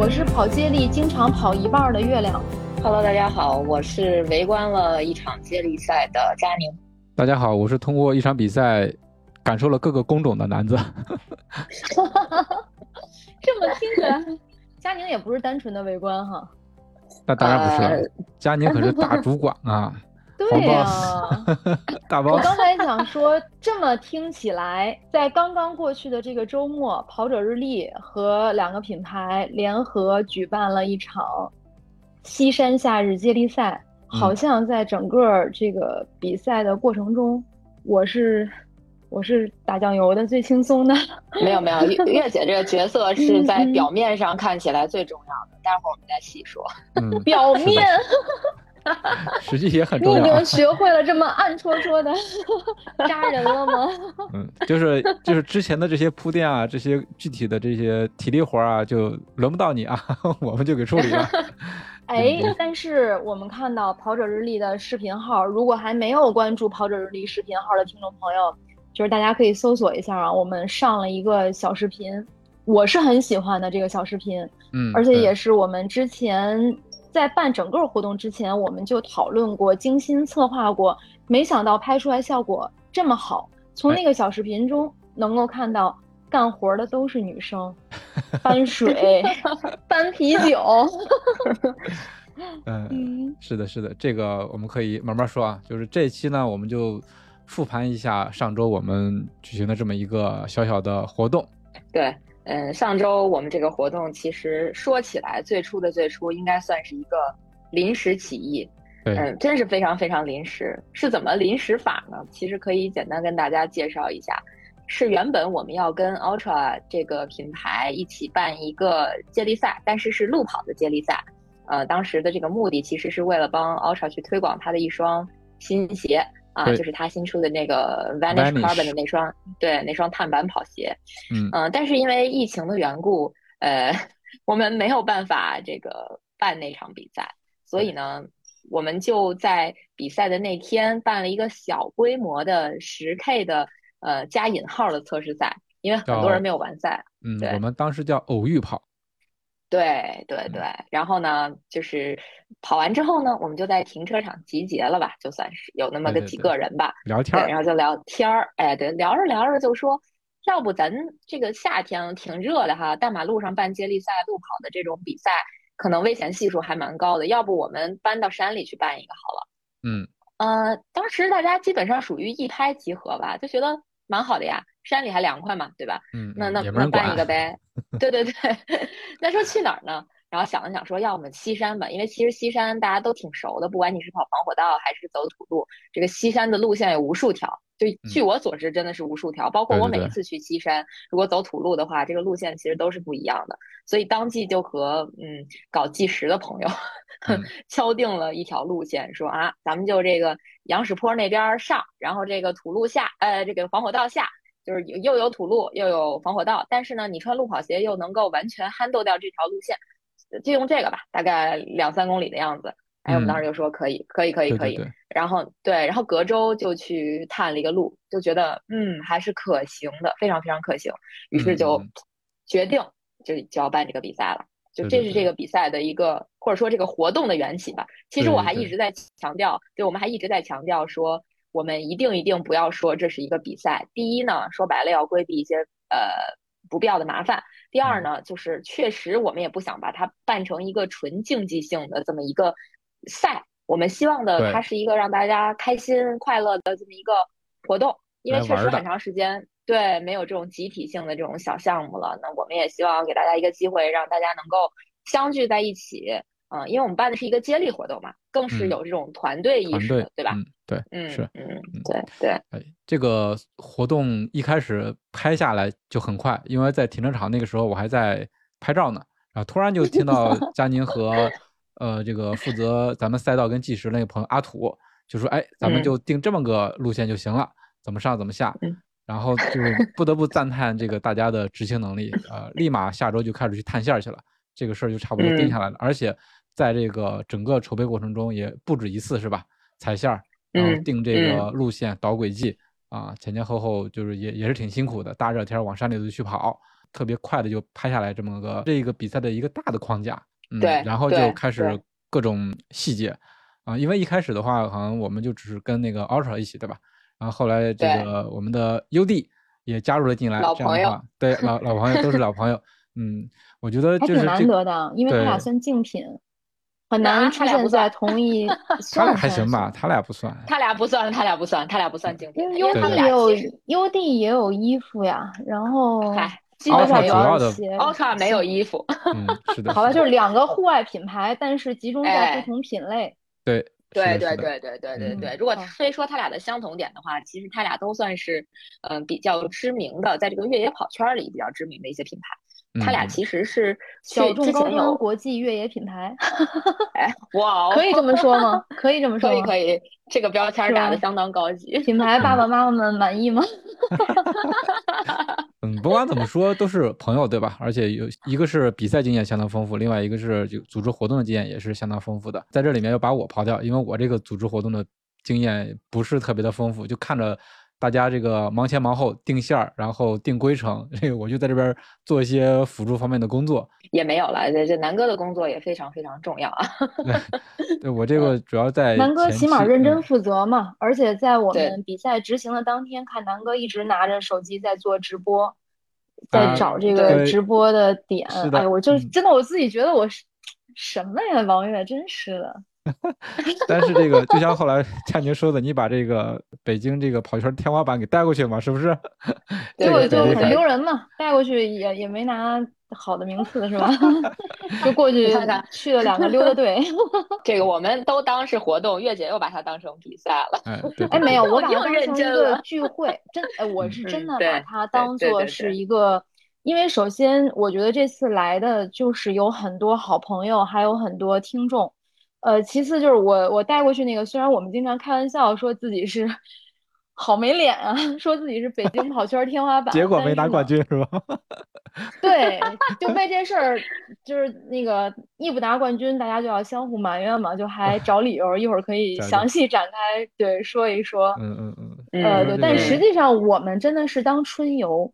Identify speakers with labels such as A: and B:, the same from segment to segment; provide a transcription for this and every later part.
A: 我是跑接力经常跑一半的月亮。
B: Hello，大家好，我是围观了一场接力赛的佳宁。
C: 大家好，我是通过一场比赛感受了各个工种的男子。
A: 这么听起来，佳宁也不是单纯的围观哈。
C: 那当然不是了，
B: 呃
C: 佳宁可是大 主管啊，
A: 对呀、
C: 大
A: 我。刚才想说，这么听起来，在刚刚过去的这个周末，跑者日历和两个品牌联合举办了一场西山夏日接力赛，好像在整个这个比赛的过程中，我是我是打酱油的，最轻松的。
B: 没有没有，月月姐这个角色是在表面上看起来最重要的，待会儿我们再细说。
C: 嗯，
A: 表面，
C: 实际也很
A: 你已
C: 重要啊
A: 经。学会了这么暗戳戳的 扎人了吗？
C: 嗯，就是就是之前的这些铺垫啊，这些具体的这些体力活儿啊，就轮不到你啊，我们就给处理了。
A: 哎，但是我们看到跑者日历的视频号，如果还没有关注跑者日历视频号的听众朋友，就是大家可以搜索一下啊，我们上了一个小视频，我是很喜欢的这个小视频，
C: 嗯，
A: 而且也是我们之前在办整个活动之前，我们就讨论过、精心策划过，没想到拍出来效果这么好。从
C: 哎
A: 那个小视频中能够看到，干活的都是女生，搬水、搬啤酒。
C: 嗯，
A: 嗯
C: 是的，是的，这个我们可以慢慢说啊。就是这一期呢，我们就复盘一下上周我们举行的这么一个小小的活动。
B: 对，嗯，上周我们这个活动其实说起来，最初的最初应该算是一个临时起意，嗯，真是非常非常临时。是怎么临时法呢？其实可以简单跟大家介绍一下。是原本我们要跟 Ultra 这个品牌一起办一个接力赛，但是是路跑的接力赛。呃，当时的这个目的其实是为了帮 Ultra 去推广它的一双新鞋啊，
C: 对
B: 就是他新出的那个 Vanish Carbon 的那双，对，那双碳板跑鞋。
C: 嗯，
B: 嗯、但是因为疫情的缘故，呃，我们没有办法这个办那场比赛，所以呢，我们就在比赛的那天办了一个小规模的十 K 的呃加引号的测试赛，因为很多人没有完赛。
C: 嗯，
B: 对
C: 我们当时叫偶遇跑。
B: 对对对，然后呢，就是跑完之后呢，我们就在停车场集结了吧，就算是有那么个几个人吧。对，
C: 聊天儿
B: 然后就聊天儿，哎，对，聊着聊着就说，要不咱这个夏天挺热的哈，大马路上办接力赛、路跑的这种比赛，可能危险系数还蛮高的，要不我们搬到山里去办一个好了。
C: 嗯，
B: 呃，当时大家基本上属于一拍即合吧，就觉得蛮好的呀，山里还凉快嘛，对吧？
C: 嗯，
B: 那那
C: 嗯也没人
B: 那办一个。呗，对对对。那说去哪儿呢？然后想了想说，要么西山吧，因为其实西山大家都挺熟的，不管你是跑防火道还是走土路，这个西山的路线有无数条。就据我所知，真的是无数条。包括我每一次去西山，如果走土路的话，这个路线其实都是不一样的。所以当即就和嗯搞计时的朋友
C: 嗯
B: 敲定了一条路线，说啊，咱们就这个羊屎坡那边上，然后这个土路下，呃，这个防火道下。就是又有土路又有防火道，但是呢，你穿路跑鞋又能够完全 handle 掉这条路线，就用这个吧，大概两三公里的样子。哎，我们当时就说可以，可以，可以，可以。
C: 对对对，
B: 然后对，然后隔周就去探了一个路，就觉得嗯还是可行的，非常非常可行，于是就决定就就要办这个比赛了。就这是这个比赛的一个或者说这个活动的缘起吧。其实我还一直在强调，对我们还一直在强调说，我们一定一定不要说这是一个比赛。第一呢，说白了要规避一些呃不必要的麻烦。第二呢，就是确实我们也不想把它办成一个纯竞技性的这么一个赛。我们希望的它是一个让大家开心快乐的这么一个活动，因为确实很长时间对没有这种集体性的这种小项目了。那我们也希望给大家一个机会，让大家能够相聚在一起，嗯，因为我们办的是一个接力活动嘛，更是有这种团队意识的，对吧？
C: 嗯，对，
B: 嗯，
C: 是，
B: 嗯，对对。
C: 哎，这个活动一开始拍下来就很快，因为在停车场那个时候我还在拍照呢，然后突然就听到 佳宁和呃这个负责咱们赛道跟计时那个朋友阿土就说：“哎，咱们就定这么个路线就行了，怎么上怎么下。”然后就不得不赞叹这个大家的执行能力，呃，立马下周就开始去探线去了，这个事儿就差不多定下来了，而且。在这个整个筹备过程中，也不止一次，是吧？踩线儿，然后定这个路线、导轨迹啊，前前后后就是也也是挺辛苦的。大热天往山里头去跑，特别快的就拍下来这么个这个比赛的一个大的框架。嗯，
B: 对，
C: 然后就开始各种细节啊，因为一开始的话，好像我们就只是跟那个 Ultra 一起，对吧？然后后来这个我们的 UD 也加入了进来，
B: 老朋友，
C: 对，老老朋友都是老朋友。嗯，我觉得还
A: 挺难得的，因为他俩算竞品。很难出现在同一，
C: 他俩还行吧？他俩不算，
B: 他俩不算，他俩不算，他俩不算经典。
A: 因为他们也有优 D 也有衣服呀，然后
B: 嗨，
C: 奥特主要的
B: 奥特没有衣服。
C: 嗯，是的。
A: 好吧，就是两个户外品牌，但是集中在不同品类。
C: 对，
B: 对，对，对，对，对，对，对。如果非说他俩的相同点的话，其实他俩都算是嗯比较知名的，在这个越野跑圈里比较知名的一些品牌。他俩其实是
A: 小众高端国际越野品牌，
B: 哎，哇，
A: 可以这么说吗？可以这么说，
B: 可以可以，这个标签打的相当高级。
A: 品牌爸爸 妈妈们满意吗？
C: 嗯，不管怎么说都是朋友，对吧？而且有一个是比赛经验相当丰富，另外一个是就组织活动的经验也是相当丰富的。在这里面要把我刨掉，因为我这个组织活动的经验不是特别的丰富，就看着。大家这个忙前忙后定线儿，然后定规程，这个我就在这边做一些辅助方面的工作，
B: 也没有了。这这南哥的工作也非常非常重要啊。
C: 对，我这个主要在
A: 南哥起码认真负责嘛，而且在我们比赛执行的当天，看南哥一直拿着手机在做直播，在找这个直播的点。哎，我就真的我自己觉得我是什么呀，王悦，真是的。
C: 但是这个就像后来佳宁说的，你把这个北京这个跑圈天花板给带过去嘛，是不是？
A: 结果就很丢人嘛，带过去也也没拿好的名次，是吧？就过去
B: 看看，
A: 去了两个溜达队。
B: 这个我们都当是活动，月姐又把它当成比赛了。
C: 哎，
A: 没有，我把它当成一个聚会，真哎，我是真的把它当做是一个，因为首先我觉得这次来的就是有很多好朋友，还有很多听众。呃，其次就是我我带过去那个，虽然我们经常开玩笑说自己是好没脸啊，说自己是北京跑圈天花板，
C: 结果没拿冠军是吧？
A: 对，就为这事儿，就是那个一不拿冠军，大家就要相互埋怨嘛，就还找理由，一会儿可以详细展开对说一说。
C: 嗯嗯嗯。
A: 呃，对，但实际上我们真的是当春游，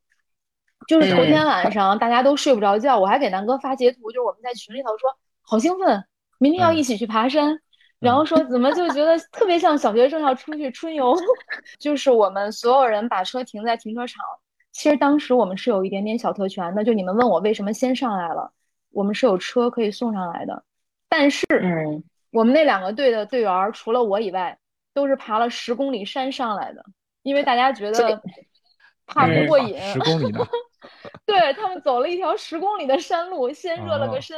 A: 就是头天晚上大家都睡不着觉，我还给南哥发截图，就是我们在群里头说好兴奋。明天要一起去爬山，然后说怎么就觉得特别像小学生要出去春游，就是我们所有人把车停在停车场。其实当时我们是有一点点小特权的，就你们问我为什么先上来了，我们是有车可以送上来的。但是，
B: 嗯，
A: 我们那两个队的队员除了我以外，都是爬了十公里山上来的，因为大家觉得 怕不过瘾。
C: 十公里的，
A: 对他们走了一条十公里的山路，先热了个身。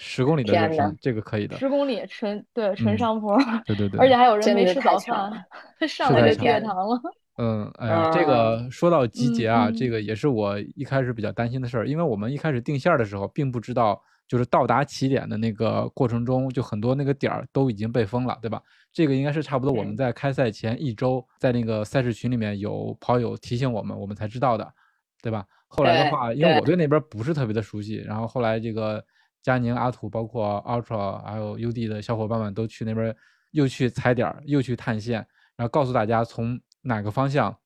C: 十公里的热身，这个可以的。
A: 十公里纯对纯上坡，
C: 对对对，
A: 而且还有人没吃早饭，上来就低血糖了。
C: 嗯，哎呀，这个说到集结啊，这个也是我一开始比较担心的事儿，因为我们一开始定线的时候，并不知道就是到达起点的那个过程中，就很多那个点儿都已经被封了，对吧？这个应该是差不多我们在开赛前一周，在那个赛事群里面有跑友提醒我们，我们才知道的，对吧？后来的话，因为我对那边不是特别的熟悉，然后后来这个。佳宁、阿土，包括 Ultra，还有 UD 的小伙伴们都去那边，又去踩点，又去探线，然后告诉大家从哪个方向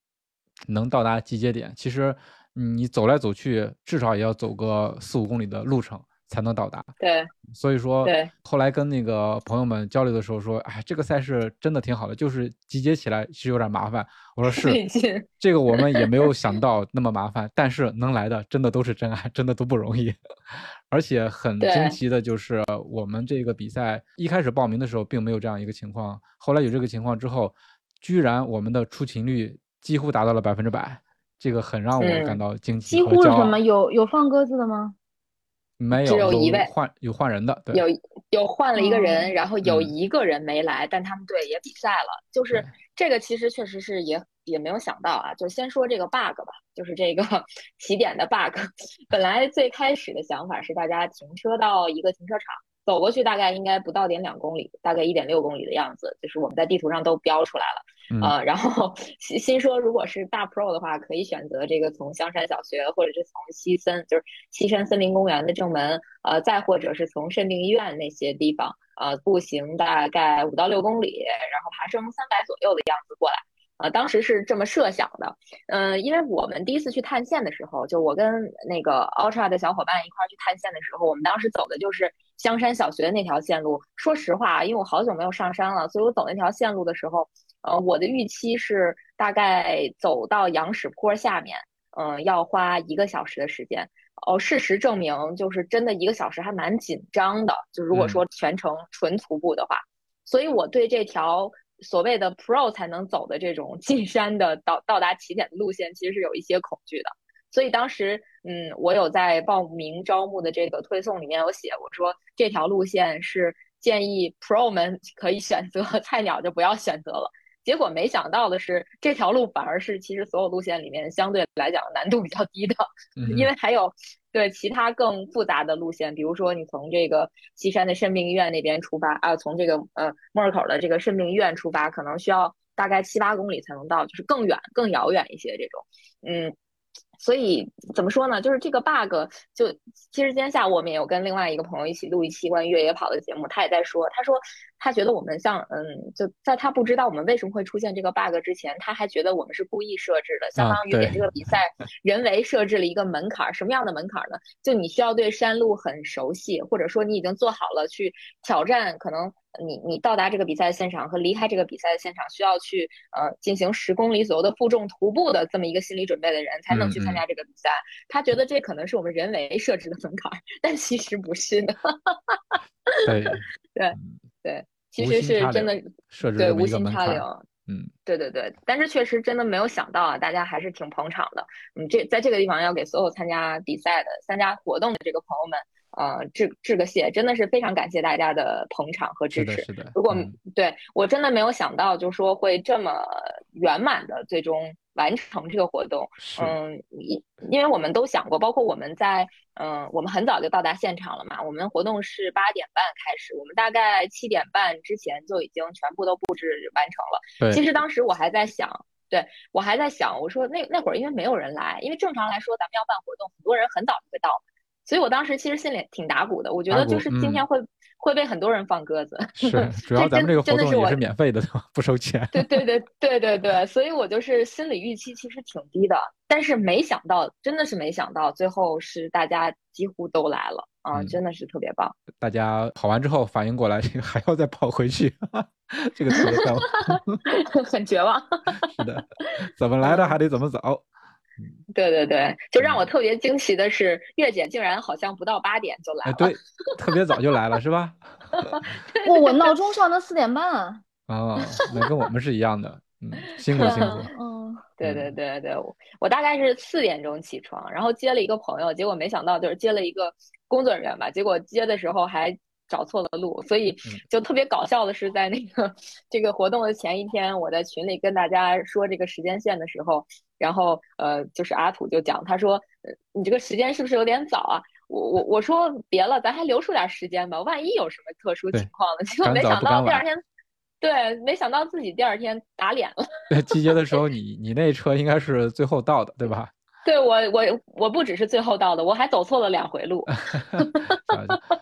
C: 能到达集结点。其实你走来走去，至少也要走个四五公里的路程。才能到达。
B: 对，
C: 所以说，
B: 对，
C: 后来跟那个朋友们交流的时候说，哎，这个赛事真的挺好的，就是集结起来是有点麻烦。我说是，这个我们也没有想到那么麻烦，但是能来的真的都是真爱，真的都不容易。而且很惊奇的就是，我们这个比赛一开始报名的时候并没有这样一个情况，后来有这个情况之后，居然我们的出勤率几乎达到了百分之百，这个很让我感到惊奇
A: 几乎是什么？有有放鸽子的吗？
C: 没有，
B: 只有一位
C: 换有换人的，对，
B: 有有换了一个人，
A: 哦
B: 然后有
C: 嗯
B: 一个人没来，但他们队也比赛了。就是这个其实确实是也也没有想到啊。就先说这个 bug 吧，就是这个 起点的 bug。本来最开始的想法是大家停车到一个停车场。走过去大概应该不到点两公里，大概一点六公里的样子，就是我们在地图上都标出来了。
C: 嗯
B: 呃，然后新新说，如果是大 pro 的话，可以选择这个从香山小学，或者是从西森，就是西山森林公园的正门，呃，再或者是从肾病医院那些地方，呃，步行大概五到六公里，然后爬升三百左右的样子过来。呃，当时是这么设想的，嗯、因为我们第一次去探线的时候，就我跟那个 Ultra 的小伙伴一块儿去探线的时候，我们当时走的就是香山小学的那条线路。说实话，因为我好久没有上山了，所以我走那条线路的时候，呃，我的预期是大概走到羊屎坡下面，嗯、要花一个小时的时间。哦，事实证明，就是真的一个小时还蛮紧张的。就如果说全程纯徒步的话，所以我对这条所谓的 Pro 才能走的这种 进山的到到达起点的路线，其实是有一些恐惧的。所以当时，嗯，我有在报名招募的这个推送里面有写，我说这条路线是建议 Pro 们可以选择，菜鸟就不要选择了。结果没想到的是，这条路反而是其实所有路线里面相对来讲难度比较低的，
C: 嗯
B: 因为还有对其他更复杂的路线，比如说你从这个西山的肾病医院那边出发啊，从这个呃莫尔口的这个肾病医院出发，可能需要大概七八公里才能到，就是更远、更遥远一些这种，嗯。所以怎么说呢？就是这个 bug，就其实今天下午我们也有跟另外一个朋友一起录一期关于越野跑的节目，他也在说，他说他觉得我们像嗯，就在他不知道我们为什么会出现这个 bug 之前，他还觉得我们是故意设置的，相
C: 啊
B: 当于给这个比赛 人为设置了一个门槛儿。什么样的门槛儿呢？就你需要对山路很熟悉，或者说你已经做好了去挑战，可能你你到达这个比赛现场和离开这个比赛的现场需要去呃进行十公里左右的负重徒步的这么一个心理准备的人，才能去参加这个比赛。他觉得这可能是我们人为设置的门槛儿，但其实不是的。
C: 对
B: 对
C: 嗯
B: 对，其实是真的
C: 设置
B: 对无心插柳。
C: 嗯，
B: 对对对，但是确实真的没有想到啊，大家还是挺捧场的。嗯，这在这个地方要给所有参加比赛的、参加活动的这个朋友们，呃，致致个谢，真的是非常感谢大家的捧场和支
C: 是的，
B: 持。
C: 是的。
B: 如果、
C: 嗯
B: 对我真的没有想到，就说会这么圆满的最终完成这个活动。嗯，因因为我们都想过，包括我们在嗯，我们很早就到达现场了嘛。我们活动是八点半开始，我们大概七点半之前就已经全部都布置完成了。
C: 对，
B: 其实当时我还在想，对我还在想，我说那那会儿因为没有人来，因为正常来说咱们要办活动，很多人很早就会到，所以我当时其实心里挺打鼓的。我觉得就是今
C: 嗯
B: 天会、会被很多人放鸽子。
C: 是主要咱们这个活动也
B: 是
C: 免费的，对吧？不收钱。
B: 对对 对对对对，所以我就是心理预期其实挺低的，但是没想到，真的是没想到，最后是大家几乎都来了啊，
C: 嗯
B: 真的是特别棒。
C: 大家跑完之后反应过来，这个还要再跑回去，这个特别棒。
B: 很绝望。
C: 是的，怎么来的还得怎么走。
B: 对对对，就让
C: 嗯
B: 我特别惊奇的是，月姐竟然好像不到八点就来
C: 哎，
B: 了。
C: 对，特别早就来了，是吧？
A: 我我闹钟上的四点半啊。
C: 哦，那跟我们是一样的。嗯，辛苦辛苦。
A: 嗯，
B: 对对对对，我我大概是四点钟起床，然后接了一个朋友，结果没想到就是接了一个工作人员吧，结果接的时候还找错了路，所以
C: 嗯
B: 就特别搞笑的是，在那个这个活动的前一天，我在群里跟大家说这个时间线的时候，然后呃，就是阿土就讲，他说，呃，你这个时间是不是有点早啊？我我我说别了，咱还留出点时间吧，万一有什么特殊情况呢？结果没想到第二天，对，没想到自己第二天打脸了。
C: 对，集结的时候 你你那车应该是最后到的，对吧？
B: 对我我我不只是最后到的，我还走错了两回路。
C: 啊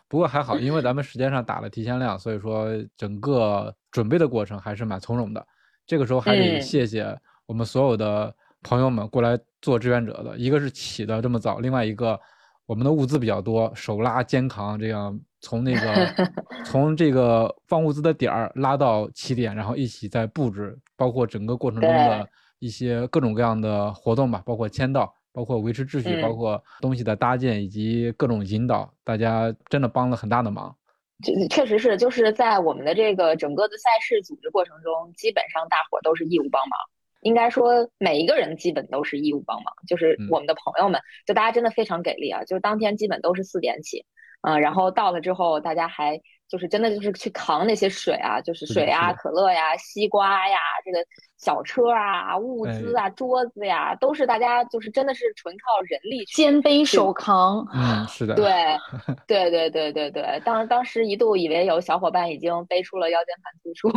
C: 不过还好，因为咱们时间上打了提前量，所以说整个准备的过程还是蛮从容的。这个时候还得
B: 嗯
C: 谢谢我们所有的朋友们过来做志愿者的，一个是起的这么早，另外一个我们的物资比较多，手拉肩扛，这样从那个 从这个放物资的点儿拉到起点，然后一起在布置，包括整个过程中的一些各种各样的活动吧，包括签到。包括维持秩序，包
B: 嗯
C: 括东西的搭建以及各种引导，大家真的帮了很大的忙。
B: 这确实是，就是在我们的这个整个的赛事组织过程中，基本上大伙儿都是义务帮忙。应该说每一个人基本都是义务帮忙，就是
C: 嗯
B: 我们的朋友们，就大家真的非常给力啊！就是当天基本都是四点起，嗯、然后到了之后，大家还就是真的就是去扛那些水啊，就是水啊、可乐呀、西瓜呀、这个小车啊、物资
C: 哎
B: 啊、桌子呀，都是大家就是真的是纯靠人力
A: 肩背手扛，
C: 嗯，是的，
B: 对，对对对对对，当当时一度以为有小伙伴已经背出了腰间盘突出，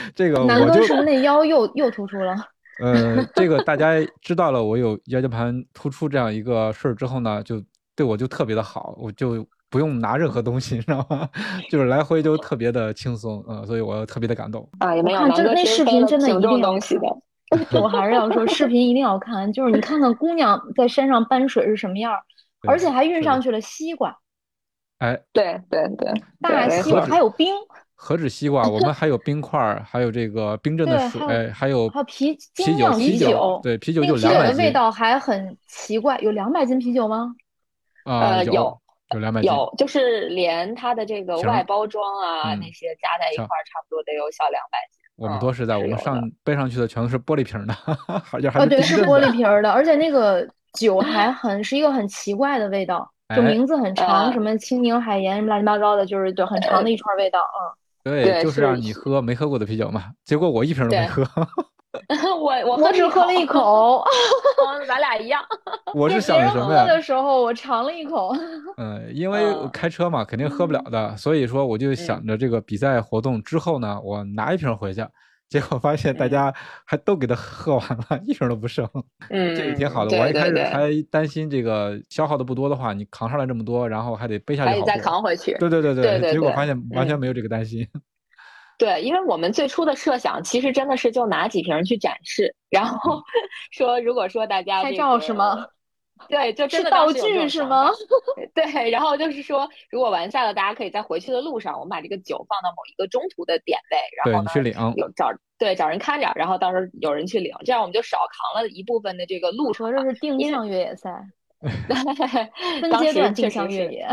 C: 这个
A: 南
C: 哥是
A: 不是那腰又又突出了？
C: 呃，这个大家知道了我有腰间盘突出这样一个事儿之后呢，就对我就特别的好，我就不用拿任何东西，你知道吗？就是来回就特别的轻松，嗯、所以我特别的感动。
B: 啊，也没有
A: 看这那视频真的一定
B: 东西的。
A: 我还是要说，视频一定要看，就是你看看姑娘在山上搬水是什么样儿，而且还运上去了西瓜、
C: 哎，
B: 对对对，
A: 大西瓜，还有冰，
C: 何止西瓜，我们还有冰块儿，还有这个冰镇的水，
A: 还有
C: 还有
A: 啤
C: 啤酒，啤酒
A: 啤酒，
C: 对，啤酒
A: 那
C: 就
A: 啤酒的味
C: 两百斤
A: 道还很奇怪，有两百斤啤酒吗？
C: 啊，有
B: 呃有
C: 有两百斤，
B: 有，就是连它的这个外包装啊、
C: 嗯
B: 那些加在一块儿，差不多得有小两百斤。
C: 我们
B: 嗯
C: 都是在我们上背上去的全都是玻璃瓶儿的，而且还
A: 哦，对，是玻璃瓶儿的，而且那个酒还很是一个很奇怪的味道，就
C: 哎
A: 名字很长，
B: 呃
A: 什么青柠海盐什么乱七八糟的，就是对很长的一串味道，嗯。
C: 对，就是让你喝没喝过的啤酒嘛。结果我一瓶都没
B: 对
C: 喝，
B: 我我
A: 喝只喝了一口，
B: 嗯，咱俩一样。
C: 我是想着什么呀？
A: 的时候我尝了一口，
C: 嗯，因为开车嘛，肯定喝不了的，所以说我就想着这个比赛活动之后呢，我拿一瓶回去。结果发现大
B: 嗯
C: 家还都给他喝完了，一瓶都不剩，
B: 嗯，
C: 这也挺好的。
B: 对
C: 我一开始还担心这个消耗的不多的话，你扛上来这么多，然后还得背下去
B: 还得再。扛回去。
C: 对对对
B: 对对对
C: 结果发现完全
B: 嗯
C: 没有这个担心。
B: 对，因为我们最初的设想其实真的是就拿几瓶去展示，然后 说如果说大家
A: 拍
B: 这个
A: 照是吗？
B: 对，就真
A: 是道具是吗？
B: 对，然后就是说，如果完赛了，大家可以在回去的路上，我们把这个酒放到某一个中途的点位，然后
C: 去领，
B: 有找对找人看着，然后到时候有人去领，这样我们就少扛了一部分的这个路程
A: 这是定向越野赛，分阶段定
B: 确实
A: 越野。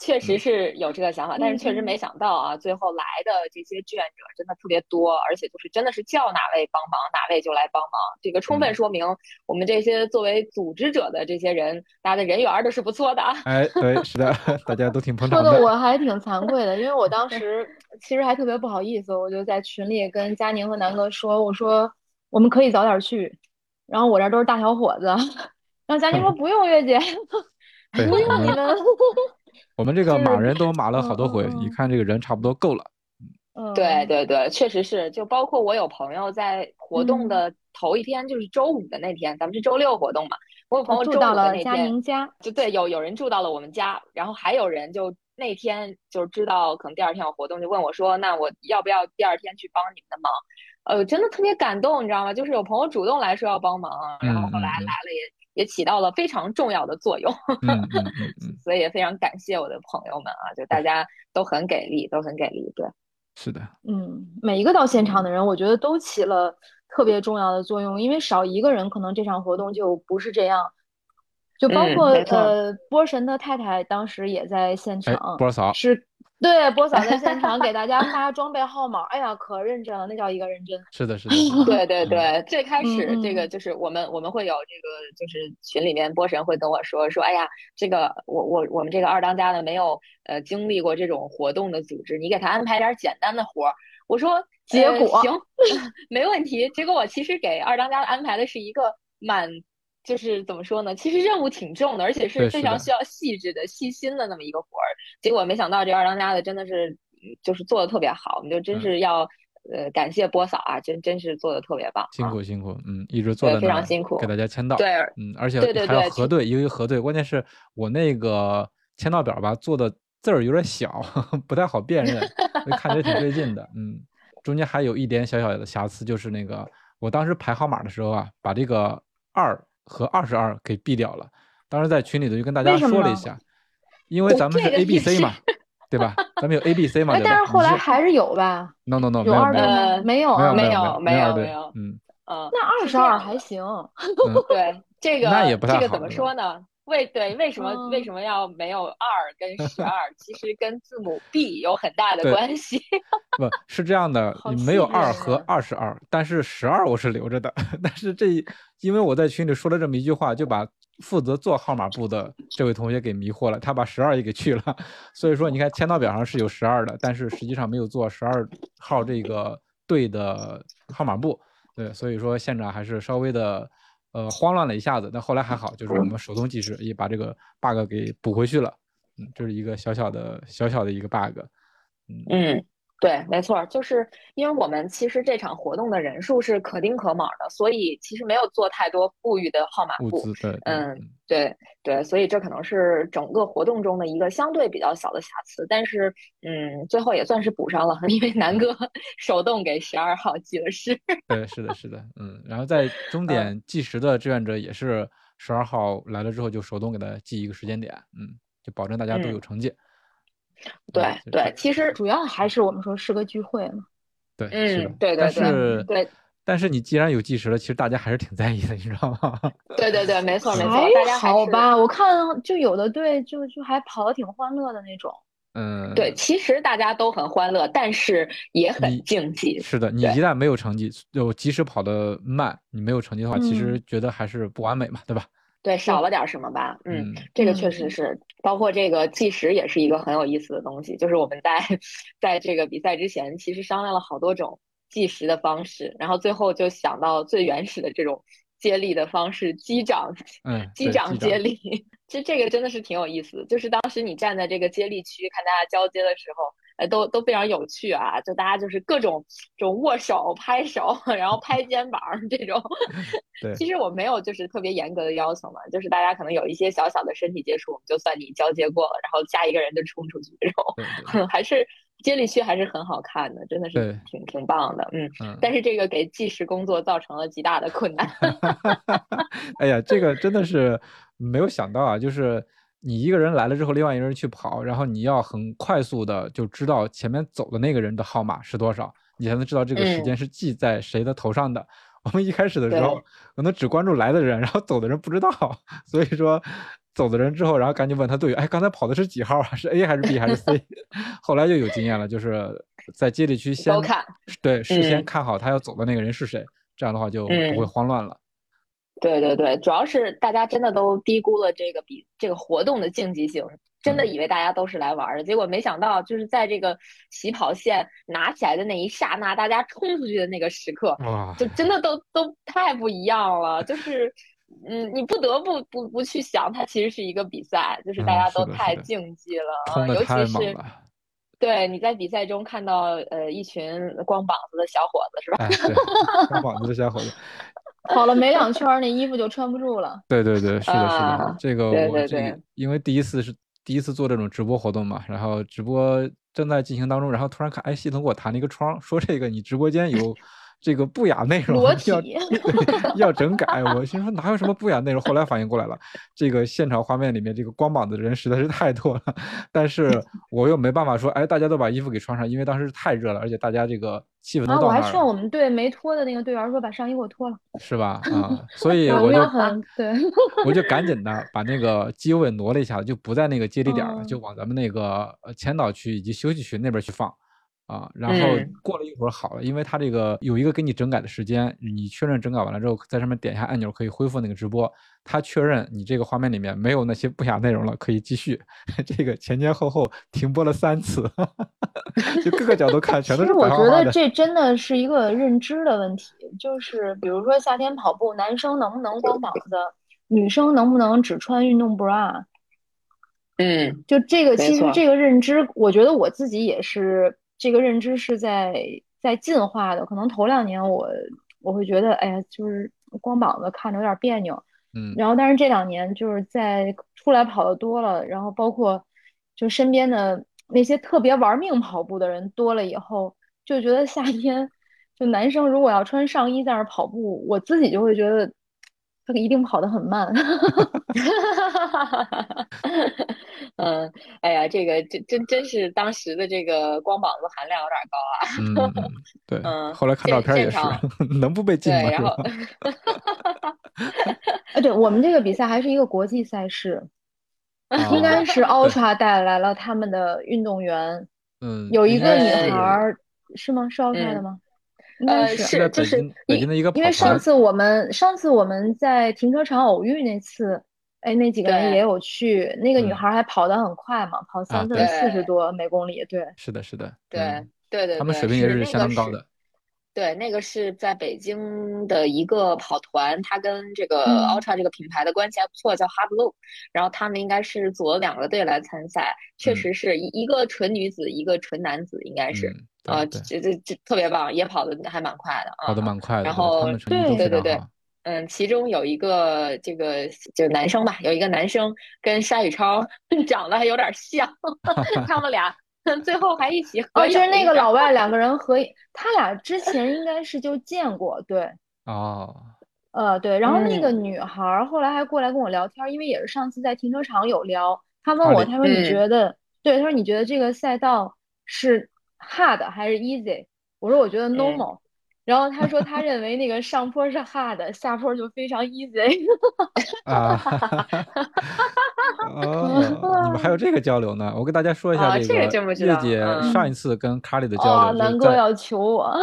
B: 确实是有这个想法，但是确实
A: 嗯
B: 没想到啊，最后来的这些志愿者真的特别多，而且就是真的是叫哪位帮忙哪位就来帮忙，这个充分
C: 嗯
B: 说明我们这些作为组织者的这些人，大家的人缘儿都是不错的啊。
C: 哎，对，是的，大家都挺捧
A: 说
C: 场
A: 的我还挺惭愧的，因为我当时其实还特别不好意思，我就在群里跟佳宁和南哥说，我说我们可以早点去，然后我这儿都是大小伙子，然后佳宁说不用，月姐，不用你们，
C: 我们这个
A: 就是
C: 马人都码了好多回，
A: 嗯嗯嗯
C: 一看这个人差不多够了。
A: 嗯，
B: 对对对，确实是，就包括我有朋友在活动
A: 嗯
B: 的头一天，就是周五的那天，咱们是周六活动嘛，我有朋
A: 友住
B: 友周五的
A: 到了佳
B: 那天
A: 宁家，
B: 就对，有有人住到了我们家，然后还有人就那天就知道可能第二天有活动，就问我说，那我要不要第二天去帮你们的忙？呃，真的特别感动，你知道吗？就是有朋友主动来说要帮忙，然后后来来了也也起到了非常重要的作用，
C: 嗯嗯嗯嗯，
B: 所以也非常感谢我的朋友们啊，就大家都很给力，都很给力，对。
C: 是的，
A: 嗯，每一个到现场的人，我觉得都起了特别重要的作用，因为少一个人，可能这场活动就不是这样。就包括、
B: 嗯
A: 呃，波神的太太当时也在现
C: 哎
A: 场，，
C: 波嫂，
A: 是对波嫂在现 场给大家发装备号码，哎呀，可认真了，那叫一个认真。
C: 是的，是的，
B: 对对
C: 嗯
B: 对，最开始这个就是我们我们会有这个，就是群里面波神会跟我说说，哎呀，这个我我我们这个二当家的没有呃经历过这种活动的组织，你给他安排点简单的活儿。我说
A: 结
B: 呃
A: 果
B: 行，没问题。结果我其实给二当家安排的是一个蛮。就是怎么说呢？其实任务挺重的，而且是非常需要细致的、细心的那么一个活儿。结果没想到这二当家的真的是，嗯就是做的特别好，我们就真
C: 嗯
B: 是要呃感谢波嫂啊，真真是做的特别棒，
C: 辛
B: 啊
C: 苦辛苦，嗯，一直坐
B: 对
C: 在那儿
B: 非常辛苦
C: 给大家签到，
B: 对，
C: 嗯，而且还要核对，一个一个核对，关键是我那个签到表吧做的字儿有点小，不太好辨认，看着挺费劲的，嗯，中间还有一点小小的瑕疵，就是那个我当时排号码的时候啊，把这个二和二十二给毙掉了，当时在群里头就跟大家说了一下，因为
B: 哦
C: 咱们是 A B C 嘛，对吧？咱们有 A、B、C 嘛，
A: 哎，
C: 对吧？
A: 但是后来还是有吧
C: ？no no no
A: 有二
C: 没有没有没有
A: 没有
C: 嗯
B: 嗯，
A: 那二十二还行。
C: 嗯，
B: 对这个
C: 那也不太
B: 这个怎么说呢？为对为什么、
A: 嗯
B: 为什么要没有二跟十二？其实跟字母 B 有很大的关系。
C: 不是这样的，你没有二和二十二，但是十二我是留着的。但是这因为我在群里说了这么一句话，就把负责做号码布的这位同学给迷惑了，他把十二也给去了。所以说，你看签到表上是有十二的，但是实际上没有做十二号这个队的号码布。对，所以说现场还是稍微的呃慌乱了一下子，但后来还好，就是我们手动计时也把这个 bug 给补回去了。嗯，这是一个小小的小小的一个 bug。嗯
B: 嗯，对，没错儿，就是因为我们其实这场活动的人数是可丁可卯的，所以其实没有做太多富裕的号码布。
C: 对，
B: 嗯，对对，所以这可能是整个活动中的一个相对比较小的瑕疵，但是嗯，最后也算是补上了，因为南哥 手动给十二号记了时。
C: 对，是的，是的，嗯，然后在终点计时的志愿者也是十二号来了之后就手动给他记一个时间点，嗯，就保证大家都有成绩。嗯就
B: 对，其实
A: 主要还是我们说是个聚会嘛。
C: 对，
B: 嗯，对对
C: 但
B: 对
C: 是
B: 对
C: 但是你既然有计时了，其实大家还是挺在意的，你知道吗？
B: 对对对，没错没错，
A: 还
B: 大家
A: 好吧，我看就有的队就就还跑的挺欢乐的那种。
C: 嗯，
B: 对，其实大家都很欢乐，但是也很竞技。
C: 是的，你一旦没有成绩，就即使跑得慢，你没有成绩的话，其实
A: 嗯
C: 觉得还是不完美嘛，对吧？
B: 对，少了点什么吧？嗯，
C: 嗯
B: 这个确实
A: 嗯
B: 是，包括这个计时也是一个很有意思的东西。就是我们在在这个比赛之前，其实商量了好多种计时的方式，然后最后就想到最原始的这种接力的方式——击掌，
C: 嗯，
B: 击
C: 掌
B: 掌接力。其实这个真的是挺有意思的，就是当时你站在这个接力区看大家交接的时候，呃，都都非常有趣啊！就大家就是各种这种握手、拍手，然后拍肩膀这种。
C: 对
B: 其实我没有就是特别严格的要求嘛，就是大家可能有一些小小的身体接触，我们就算你交接过了，然后下一个人就冲出去这种。还是接力区还是很好看的，真的是挺挺棒的，嗯。
C: 嗯。
B: 但是这个给计时工作造成了极大的困难。
C: 哎呀，这个真的是没有想到啊！就是你一个人来了之后，另外一个人去跑，然后你要很快速的就知道前面走的那个人的号码是多少，你才能知道这个时间
B: 嗯
C: 是记在谁的头上的。我们一开始的时候可能只关注来的人，然后走的人不知道，所以说走的人之后，然后赶紧问他队友，哎，刚才跑的是几号啊？是 A 还是 B 还是 C？后来就有经验了，就是在接力区先
B: 看
C: 对，事先
B: 嗯
C: 看好他要走的那个人是谁，这样的话就不会
B: 嗯
C: 慌乱了。
B: 对对对，主要是大家真的都低估了这个比这个活动的竞技性，真的
C: 嗯
B: 以为大家都是来玩儿的，结果没想到就是在这个起跑线拿起来的那一刹那，大家冲出去的那个时刻，就真的都都太不一样了，就是。嗯，你不得不不不去想，它其实是一个比赛，就是大
C: 嗯
B: 家都太竞技了尤其是。对你在比赛中看到呃一群光膀子的小伙子是吧？
C: 哎，对，光膀子的小伙子，
A: 跑了没两圈儿，那衣服就穿不住了。
C: 对对对，是的，是的
B: 啊，
C: 这个我这
B: 对对
C: 因为第一次是第一次做这种直播活动嘛，然后直播正在进行当中，然后突然看，哎，系统给我弹了一个窗，说这个你直播间有这个不雅内容，
A: 裸
C: 要
A: 体
C: 要整改。我心说哪有什么不雅内容，后来反应过来了，这个现场画面里面这个光膀子的人实在是太多了，但是我又没办法说，哎，大家都把衣服给穿上，因为当时太热了，而且大家这个气氛都
A: 啊，
C: 到那儿了，
A: 我还劝我们队没脱的那个队员说把上衣给我脱了。
C: 是吧？啊，所以
A: 我
C: 我就
A: 对，
C: 我就赶紧的把那个机位挪了一下，就不在那个接力点了，
A: 嗯
C: 就往咱们那个呃前导区以及休息区那边去放啊。然后
B: 嗯
C: 过了一会儿好了，因为它这个有一个给你整改的时间，你确认整改完了之后，在上面点一下按钮可以恢复那个直播。它确认你这个画面里面没有那些不雅内容了，可以继续。这个前前后后停播了三次，就各个角度看全都是
A: 我觉
C: 白花花的。
A: 得这真的是一个认知的问题，就是比如说夏天跑步，男生能不能光膀子，女生能不能只穿运动 bra？
B: 嗯
A: 就这个，其实这个认知，我觉得我自己也是这个认知是在在进化的。可能头两年我我会觉得，哎呀，就是光膀子看着有点别扭。
C: 嗯
A: 然后，但是这两年就是在出来跑的多了，然后包括就身边的那些特别玩命跑步的人多了以后，就觉得夏天就男生如果要穿上衣在那儿跑步，我自己就会觉得他一定跑得很慢。
B: 嗯，哎呀，这个真真真是当时的这个光膀子含量有点高啊。
C: 对。
B: 嗯
C: 后来看照片也是，能不被禁
B: 对，
C: 吗？是
B: 然后
C: 吧？
A: 啊，对我们这个比赛还是一个国际赛事，应该是
C: 对
A: Ultra 带来了他们的运动员，
C: 嗯，
A: 有一个女孩儿是吗？是 Ultra 的
B: 嗯
A: 吗？应该
B: 呃
A: 是。
C: 是在北
B: 就是
C: 京北京的一个
A: 因为上，次我们上次我们在停车场偶遇那次，哎，那几个人也有去，那个女
C: 嗯
A: 孩还跑得很快嘛，跑三分
C: 对
A: 四十多每公里，对，
C: 是的，是的，
B: 对
C: 嗯
B: 对对，
C: 他们水平也是相当高的。
B: 对，那个是在北京的一个跑团，它跟这个
A: 嗯
B: Ultra 这个品牌的关系还不错，叫 Hard Loop。然后他们应该是组了两个队来参赛，确
C: 嗯
B: 实是一一个纯女子，一个纯男子，应该是。
C: 嗯，
B: 呃，
C: 对对，
B: 这这这特别棒，也跑的还蛮快的啊。
C: 跑的蛮快的，
B: 然后
C: 们成绩都
A: 对
B: 对对。嗯，其中有一个这个就男生吧，有一个男生跟沙宇超 长得还有点像，他们俩最后还一起合
A: 哦，
B: 影
A: 就是那个老外 两个人合影，他俩之前应该是就见过，对，
C: 哦，
A: 呃，对，然后那个
B: 嗯
A: 女孩儿后来还过来跟我聊天儿，因为也是上次在停车场有聊，她问我，
C: 利
A: 她说你
B: 嗯
A: 觉得，对，她说你觉得这个赛道是 hard 还是 easy？我说我觉得 normal，然后他说他认为那个上坡是 hard，下坡就非常 easy。
C: 啊，哦，你们还有这个交流呢？我跟大家说一下这
B: 啊这个
C: 月姐
B: 嗯
C: 上一次跟卡里的交
A: 哦，
C: 流，就是在
A: 南哥要求我，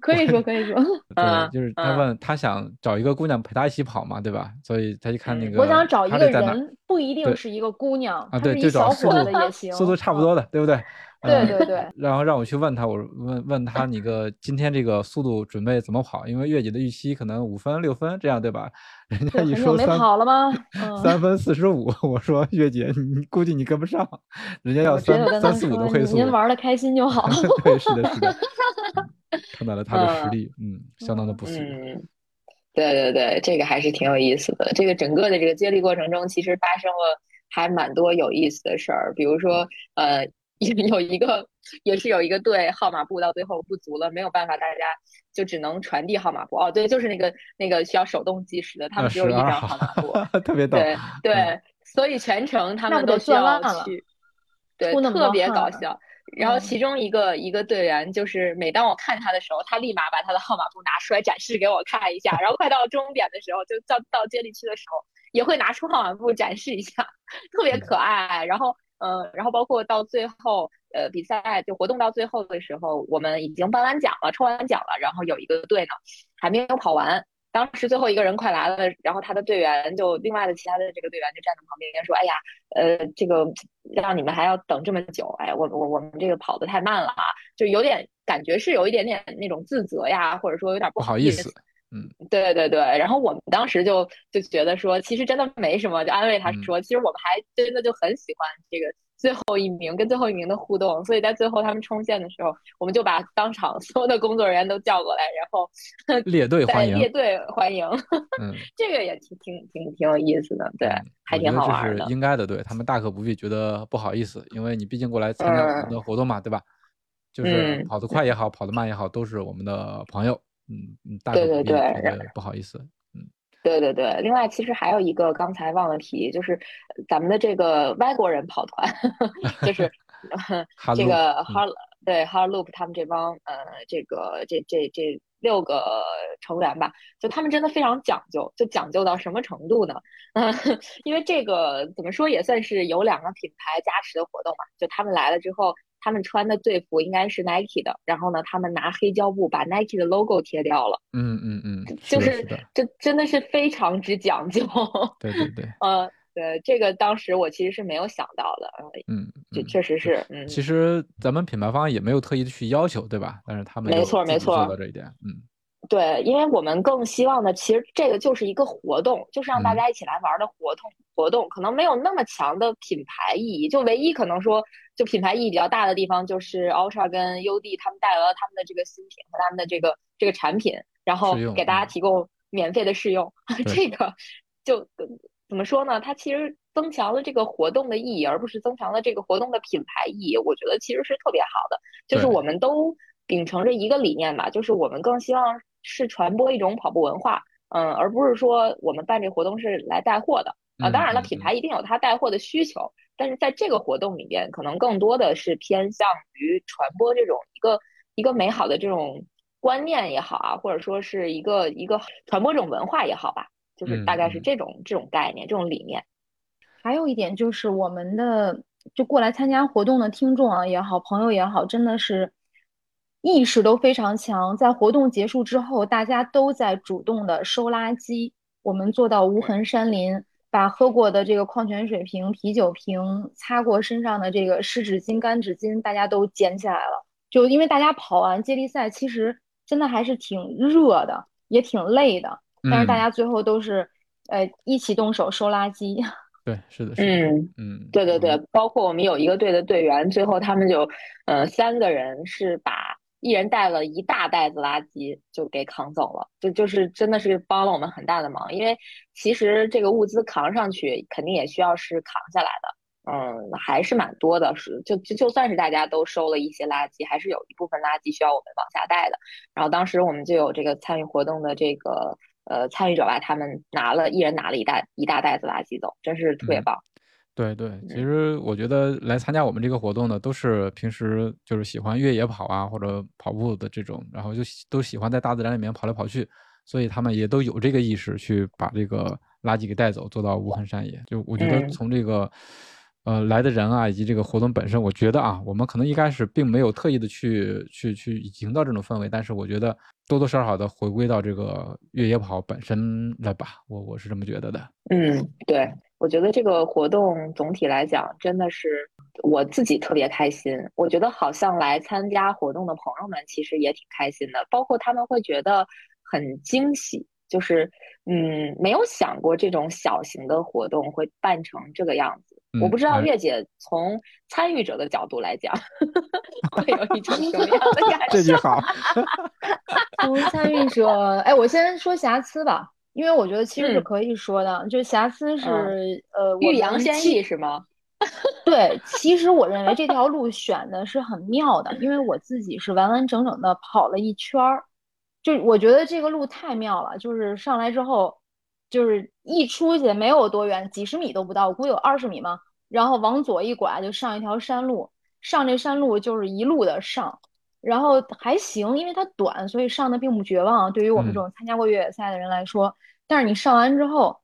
A: 可以说可以说，
C: 对，
B: 嗯
C: 就是他
B: 嗯
C: 问他想找一个姑娘陪他一起跑嘛，对吧？所以他一看那
B: 嗯
C: 个
A: 我想找一个人，不一定是一个姑娘，
C: 啊，对，就找速度
A: 子也行，
C: 速度差不
A: 嗯
C: 多的，对不对？
A: 对
C: 嗯
A: 对对，
C: 然后让我去问他，我问问他你个今天这个速度准备怎么跑？因为月姐的预期可能五分六分这样，对吧？人家，一说三
A: 跑了吗？嗯。
C: 三分四十五，我说月姐你估计你跟不上，人家要三三四五的配速。
A: 您玩的开心就好。
C: 对，是的，是的，嗯看到了他的实
B: 嗯
C: 力，嗯，相当的不俗。
B: 嗯，对对对，这个还是挺有意思的。这个整个的这个接力过程中，其实发生了还蛮多有意思的事儿，比如说，呃，有有一个也是有一个队号码布到最后不足了，没有办法，大家就只能传递号码布。哦，对，就是那个那个需要手动计时的，他
C: 啊，
B: 们只有一张
C: 号
B: 号码布。
C: 特别逗。
B: 对
C: 嗯
B: 对，所以全程他们都需要去，对，特别搞笑。然后
A: 嗯
B: 其中一个一个队员，就是每当我看他的时候，他立马把他的号码布拿出来展示给我看一下。然后快到终点的时候，就到到接力区的时候，也会拿出号码布展示一下，特别可爱。然后，嗯、然后包括到最后，呃，比赛就活动到最后的时候，我们已经颁完奖了，抽完奖了，然后有一个队呢还没有跑完。当时最后一个人快来了，然后他的队员就另外的其他的这个队员就站在旁边说：“哎呀，呃，这个让你们还要等这么久，哎，我我我们这个跑得太慢了啊，就有点感觉是有一点点那种自责呀，或者说有点
C: 不
B: 好意
C: 思，嗯，
B: 对对对，然后我们当时就就觉得说，其实真的没什么，就安慰他
C: 嗯。
B: 说，其实我们还真的就很喜欢这个最后一名跟最后一名的互动，所以在最后他们冲线的时候，我们就把当场所有的工作人员都叫过来，然后
C: 列队欢迎
B: 列队欢迎，
C: 嗯，
B: 这个也挺挺挺挺有意思的，对，
C: 嗯
B: 还挺好玩的
C: 这是。应该的，对他们大可不必觉得不好意思，因为你毕竟过来参加我们的活动嘛，对吧？就是
B: 嗯
C: 跑得快也好，跑得慢也好，都是我们的朋友，嗯嗯，大可不必
B: 对
C: 觉得不好意思，嗯，
B: 对对对对对，另外其实还有一个刚才忘了提，就是呃咱们的这个外国人跑团，就是
C: 哈
B: 这个
C: 嗯
B: Har 对 Har Loop 他们这帮呃这个这这这六个成员吧，就他们真的非常讲究，就讲究到什么程度呢？嗯，因为这个怎么说也算是有两个品牌加持的活动嘛，就他们来了之后。他们穿的队服应该是 Nike 的，然后呢，他们拿黑胶布把 Nike 的 logo 贴掉了，
C: 嗯嗯嗯，
B: 就是这真的是非常之讲究。
C: 对对对，
B: 呃，对，这个当时我其实是没有想到的，呃，
C: 嗯，
B: 这
C: 嗯
B: 确实是，嗯，
C: 其实咱们品牌方也没有特意的去要求，对吧？但是他们
B: 没错没错
C: 做到这一点，嗯
B: 对，因为我们更希望的，其实这个就是一个活动，就是让大
C: 嗯
B: 家一起来玩的活动。活动可能没有那么强的品牌意义，就唯一可能说就品牌意义比较大的地方，就是 Ultra 跟 UD 他们带来了他们的这个新品和他们的这个这个产品，然后给大家
C: 嗯
B: 提供免费的试用。
C: 对
B: 这个就怎么说呢？它其实增强了这个活动的意义，而不是增强了这个活动的品牌意义。我觉得其实是特别好的，就是我们都秉承着一个理念吧，就是我们更希望是传播一种跑步文化，嗯，而不是说我们办这活动是来带货的啊。
C: 嗯
B: 当然了，
C: 嗯
B: 品牌一定有它带货的需求，但是在这个活动里边，可能更多的是偏向于传播这种一个一个美好的这种观念也好啊，或者说是一个一个传播这种文化也好吧。就是大概是这种这种概念，这种理念。
A: 还有一点就是我们的就过来参加活动的听众啊也好，朋友也好，真的是意识都非常强。在活动结束之后，大家都在主动的收垃圾。我们做到无痕山林，把喝过的这个矿泉水瓶、啤酒瓶、擦过身上的这个湿纸巾、干纸巾，大家都捡起来了。就因为大家跑完接力赛，其实真的还是挺热的，也挺累的，但是大家最后都是呃一起动手收垃圾。
C: 对，是的，是的，
B: 嗯
C: 嗯，
B: 对对对，包括我们有一个队的队员，最后他们就呃三个人是把一人带了一大袋子垃圾就给扛走了，就就是真的是帮了我们很大的忙，因为其实这个物资扛上去肯定也需要是扛下来的，嗯，还是蛮多的，是就就就算是大家都收了一些垃圾，还是有一部分垃圾需要我们往下带的。然后当时我们就有这个参与活动的这个。呃，参与者吧，他们拿了一人拿了一大一大袋子垃圾走，真是特别棒。
C: 对对，其实我觉得来参加我们这个活动的，都是平时就是喜欢越野跑啊或者跑步的这种，然后就都喜欢在大自然里面跑来跑去，所以他们也都有这个意识去把这个垃圾给带走，做到无痕山野。就我觉得从这个。呃，来的人啊，以及这个活动本身，我觉得啊，我们可能一开始并没有特意的去去去营造这种氛围，但是我觉得多多少少的回归到这个越野跑本身了吧，我我是这么觉得的。
B: 嗯，对，我觉得这个活动总体来讲真的是我自己特别开心，我觉得好像来参加活动的朋友们其实也挺开心的，包括他们会觉得很惊喜，就是嗯，没有想过这种小型的活动会办成这个样子。我不知道月姐从参与者的角度来讲，会有一种什么样的感受？
C: 这句好。
A: 从参与者，哎，我先说瑕疵吧，因为我觉得其实是可以说的，就瑕疵是呃，
B: 欲扬先抑是吗？
A: 对，其实我认为这条路选的是很妙的，因为我自己是完完整整的跑了一圈儿，就我觉得这个路太妙了，就是上来之后。就是一出去没有多远，几十米都不到，我估计有二十米嘛。然后往左一拐就上一条山路，上这山路就是一路的上，然后还行，因为它短，所以上的并不绝望。对于我们这种参加过越野赛的人来说，但是你上完之后，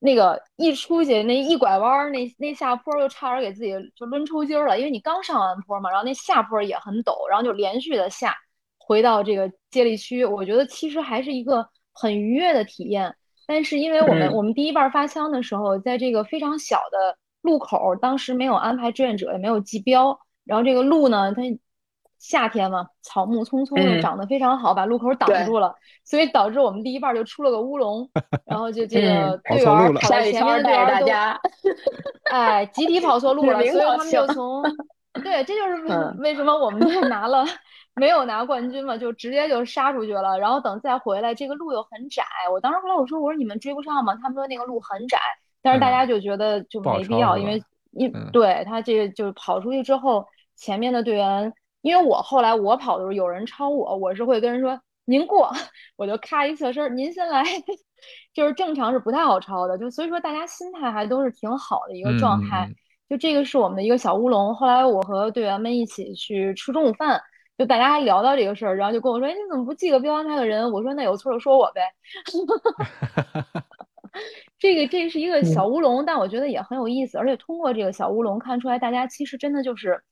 A: 那个一出去那一拐弯，那那下坡又差点给自己就抡抽筋了，因为你刚上完坡嘛，然后那下坡也很陡，然后就连续的下，回到这个接力区，我觉得其实还是一个很愉悦的体验。但是因为我们我们第一半发枪的时候，在这个非常小的路口，当时没有安排志愿者，也没有记标。然后这个路呢，它夏天嘛，草木葱葱的，长得非常好，把路口挡住了，所以导致我们第一半就出了个乌龙。然后就这个队员跑在前面，队员都 哎集体跑错 路了，所以他们就从对，这就是为什么我们队拿了。没有拿冠军嘛，就直接就杀出去了。然后等再回来，这个路又很窄。我当时后来我说我说你们追不上嘛？他们说那个路很窄，但是大家就觉得就没必要，因为一对他这个就跑出去之后，前面的队员，因为我后来我跑的时候有人超我，我是会跟人说您过，我就咔一侧身，您先来，就是正常是不太好超的。就所以说大家心态还都是挺好的一个状态。就这个是我们的一个小乌龙。后来我和队员们一起去吃中午饭。就大家还聊到这个事儿，然后就跟我说：“哎，你怎么不记个标安排个人？”我说：“那有错就说我呗。”这个这是一个小乌龙，但我觉得也很有意思。而且通过这个小乌龙看出来，大家其实真的就是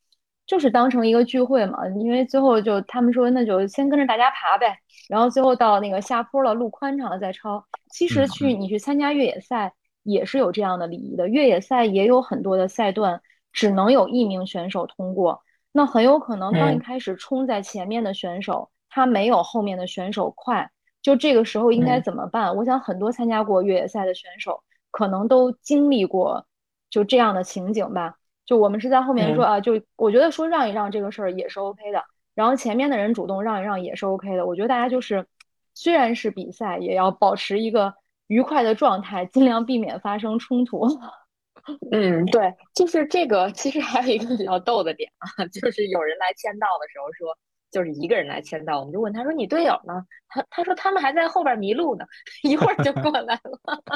A: 就是当成一个聚会嘛。因为最后就他们说，那就先跟着大家爬呗。然后最后到那个下坡了，路宽敞了再超。其实去你去参加越野赛也是有这样的礼仪的。越野赛也有很多的赛段只能有一名选手通过。那很有可能，刚一开始冲在前面的选手，他没有后面的选手快。就这个时候应该怎么办？我想很多参加过越野赛的选手，可能都经历过就这样的情景吧。就我们是在后面说啊，就我觉得说让一让这个事儿也是 OK 的，然后前面的人主动让一让也是 OK 的。我觉得大家就是虽然是比赛，也要保持一个愉快的状态，尽量避免发生冲突。
B: 嗯，对，就是这个。其实还有一个比较逗的点啊，就是有人来签到的时候说，就是一个人来签到，我们就问他说：“你队友呢？”他他说他们还在后边迷路呢，一会儿就过来了。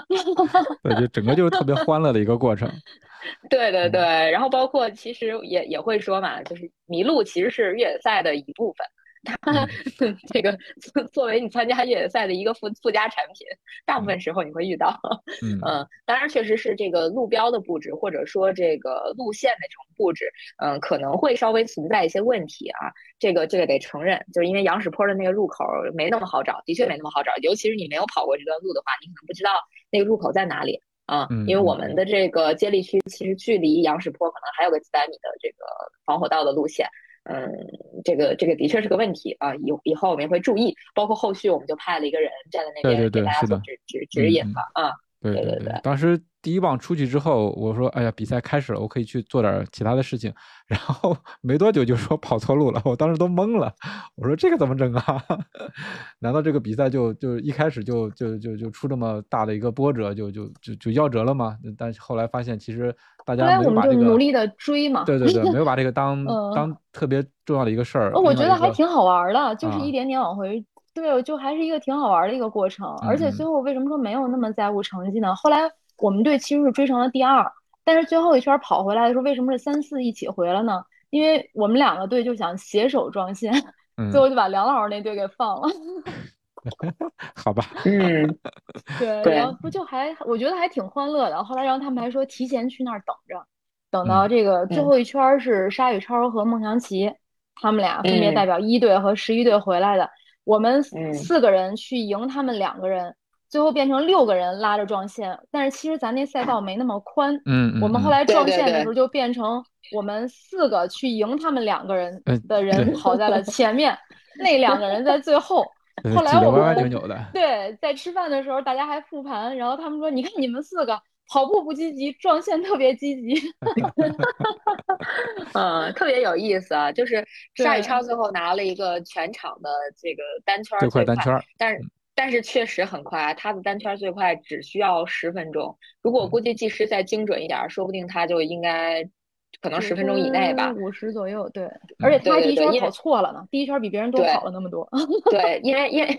C: 对，就整个就是特别欢乐的一个过程。
B: 对对对，然后包括其实也也会说嘛，就是迷路其实是越野赛的一部分。它 这个作为你参加越野赛的一个附附加产品，大部分时候你会遇到。
C: 嗯
B: 嗯，当然确实是这个路标的布置，或者说这个路线的这种布置，嗯，可能会稍微存在一些问题啊。这个这个得承认，就是因为羊屎坡的那个入口没那么好找，的确没那么好找，尤其是你没有跑过这段路的话，你可能不知道那个入口在哪里。啊，因为我们的这个接力区其实距离羊屎坡可能还有个几百米的这个防火道的路线，嗯，这个这个的确是个问题啊，以以后我们也会注意，包括后续我们就派了一个人站在那边给大家做指指指引吧，啊，
C: 对
B: 对对，
C: 当时。第一棒出去之后，我说：“哎呀，比赛开始了，我可以去做点其他的事情。”然后 没多久就说跑错路了，我当时都懵了。我说：“这个怎么整啊？难道这个比赛就就一开始就就就就出这么大的一个波折，就就就就夭折了吗？”但是后来发现，其实大家没有把这个
A: 努力的追嘛，
C: 对对对，没有把这个当当特别重要的一个事儿。
A: 我觉得还挺好玩的，就是一点点往回，对，就还是一个挺好玩的一个过程。而且最后为什么说没有那么在乎成绩呢？后来。我们队其实是追成了第二，但是最后一圈跑回来的时候，为什么是三四一起回了呢？因为我们两个队就想携手撞线，最后就把梁老师那队给放了。
C: 好吧，
B: 嗯，
A: 对，然后不就还我觉得还挺欢乐的。后来然后他们还说提前去那儿等着，等到这个最后一圈是沙宇超和孟祥奇，他们俩分别代表一队和十一队回来的。我们四个人去赢他们两个人。最后变成六个人拉着撞线，但是其实咱那赛道没那么宽。
C: 嗯
A: 我们后来撞线的时候就变成我们四个去赢他们两个人的人跑在了 前面，那两个人在最后。后来我们对在吃饭的时候大家还复盘，然后他们说：“你看你们四个跑步不积极，撞线特别积极。”
B: 嗯，特别有意思啊！就是沙宇超最后拿了一个全场的这个单圈
C: 最
B: 快
C: 单圈，
B: 但是。但是确实很快，他的单圈最快只需要十分钟。如果估计计时再精准一点，说不定他就应该可能十分钟以内吧，
A: 五十左右。对，而且他第一圈跑错了呢，第一圈比别人多跑了那么多。
B: 对，因为因为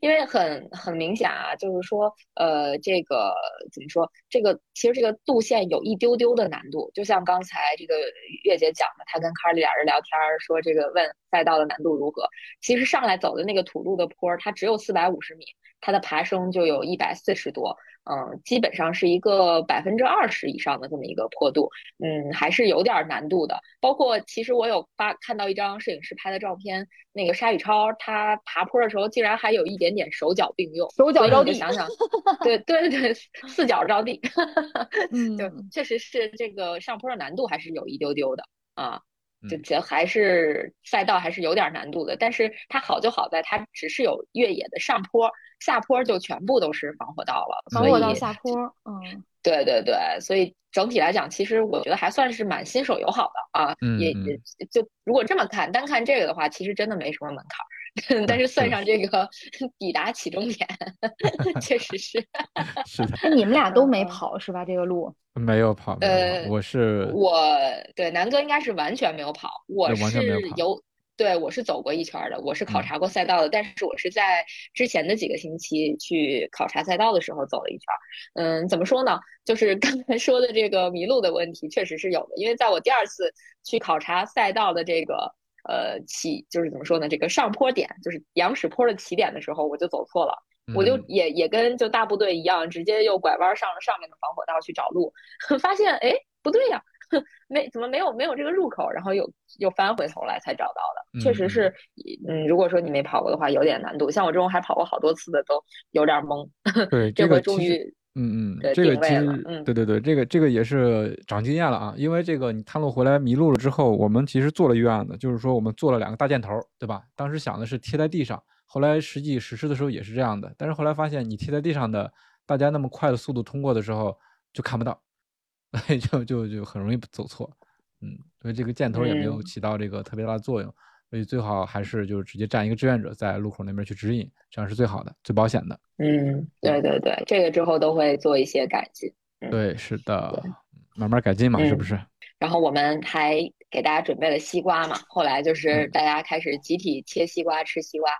B: 因为很很明显啊，就是说呃，这个怎么说？这个其实这个路线有一丢丢的难度，就像刚才这个月姐讲的，她跟卡里俩人聊天说这个问。赛道的难度如何？其实上来走的那个土路的坡，它只有四百五十米，它的爬升就有一百四十多，嗯，基本上是一个百分之二十以上的这么一个坡度，嗯，还是有点难度的。包括其实我有发看到一张摄影师拍的照片，那个沙宇超他爬坡的时候竟然还有一点点手脚并用，
A: 手脚着地，
B: 想想，对对对，四脚着地，
A: 嗯，
B: 就确实是这个上坡的难度还是有一丢丢的啊。就觉得还是赛道还是有点难度的，但是它好就好在它只是有越野的上坡，下坡就全部都是防火道了。
A: 防火道下坡，嗯，
B: 对对对，所以整体来讲，其实我觉得还算是蛮新手友好的啊。也也就如果这么看，单看这个的话，其实真的没什么门槛。但是算上这个抵达起终点，确实是。
C: 是的。
A: 那，你们俩都没跑是吧？这个路
C: 没有跑。呃，我是
B: 我对南哥应该是完全没有跑，我是有对我是走过一圈的，我是考察过赛道的，但是我是在之前的几个星期去考察赛道的时候走了一圈。嗯，怎么说呢？就是刚才说的这个迷路的问题，确实是有的，因为在我第二次去考察赛道的这个。呃，起就是怎么说呢？这个上坡点就是羊屎坡的起点的时候，我就走错了，我就也也跟就大部队一样，直接又拐弯上了上面的防火道去找路，发现哎不对呀，没怎么没有没有这个入口，然后又又翻回头来才找到的。确实是，嗯，如果说你没跑过的话，有点难度。像我这种还跑过好多次的，都有点懵。
C: 对，
B: 这回终于。
C: 嗯嗯，这个其实对对对，这个这个也是长经验了啊。因为这个你探路回来迷路了之后，我们其实做了预案的，就是说我们做了两个大箭头，对吧？当时想的是贴在地上，后来实际实施的时候也是这样的。但是后来发现，你贴在地上的，大家那么快的速度通过的时候就看不到，就就就很容易走错。嗯，所以这个箭头也没有起到这个特别大的作用。所以最好还是就是直接站一个志愿者在路口那边去指引，这样是最好的、最保险的。
B: 嗯，对对对，这个之后都会做一些改进。
C: 对，是的，慢慢改进嘛，是不是？
B: 然后我们还给大家准备了西瓜嘛，后来就是大家开始集体切西瓜、吃西瓜，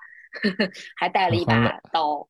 B: 还带了一把刀。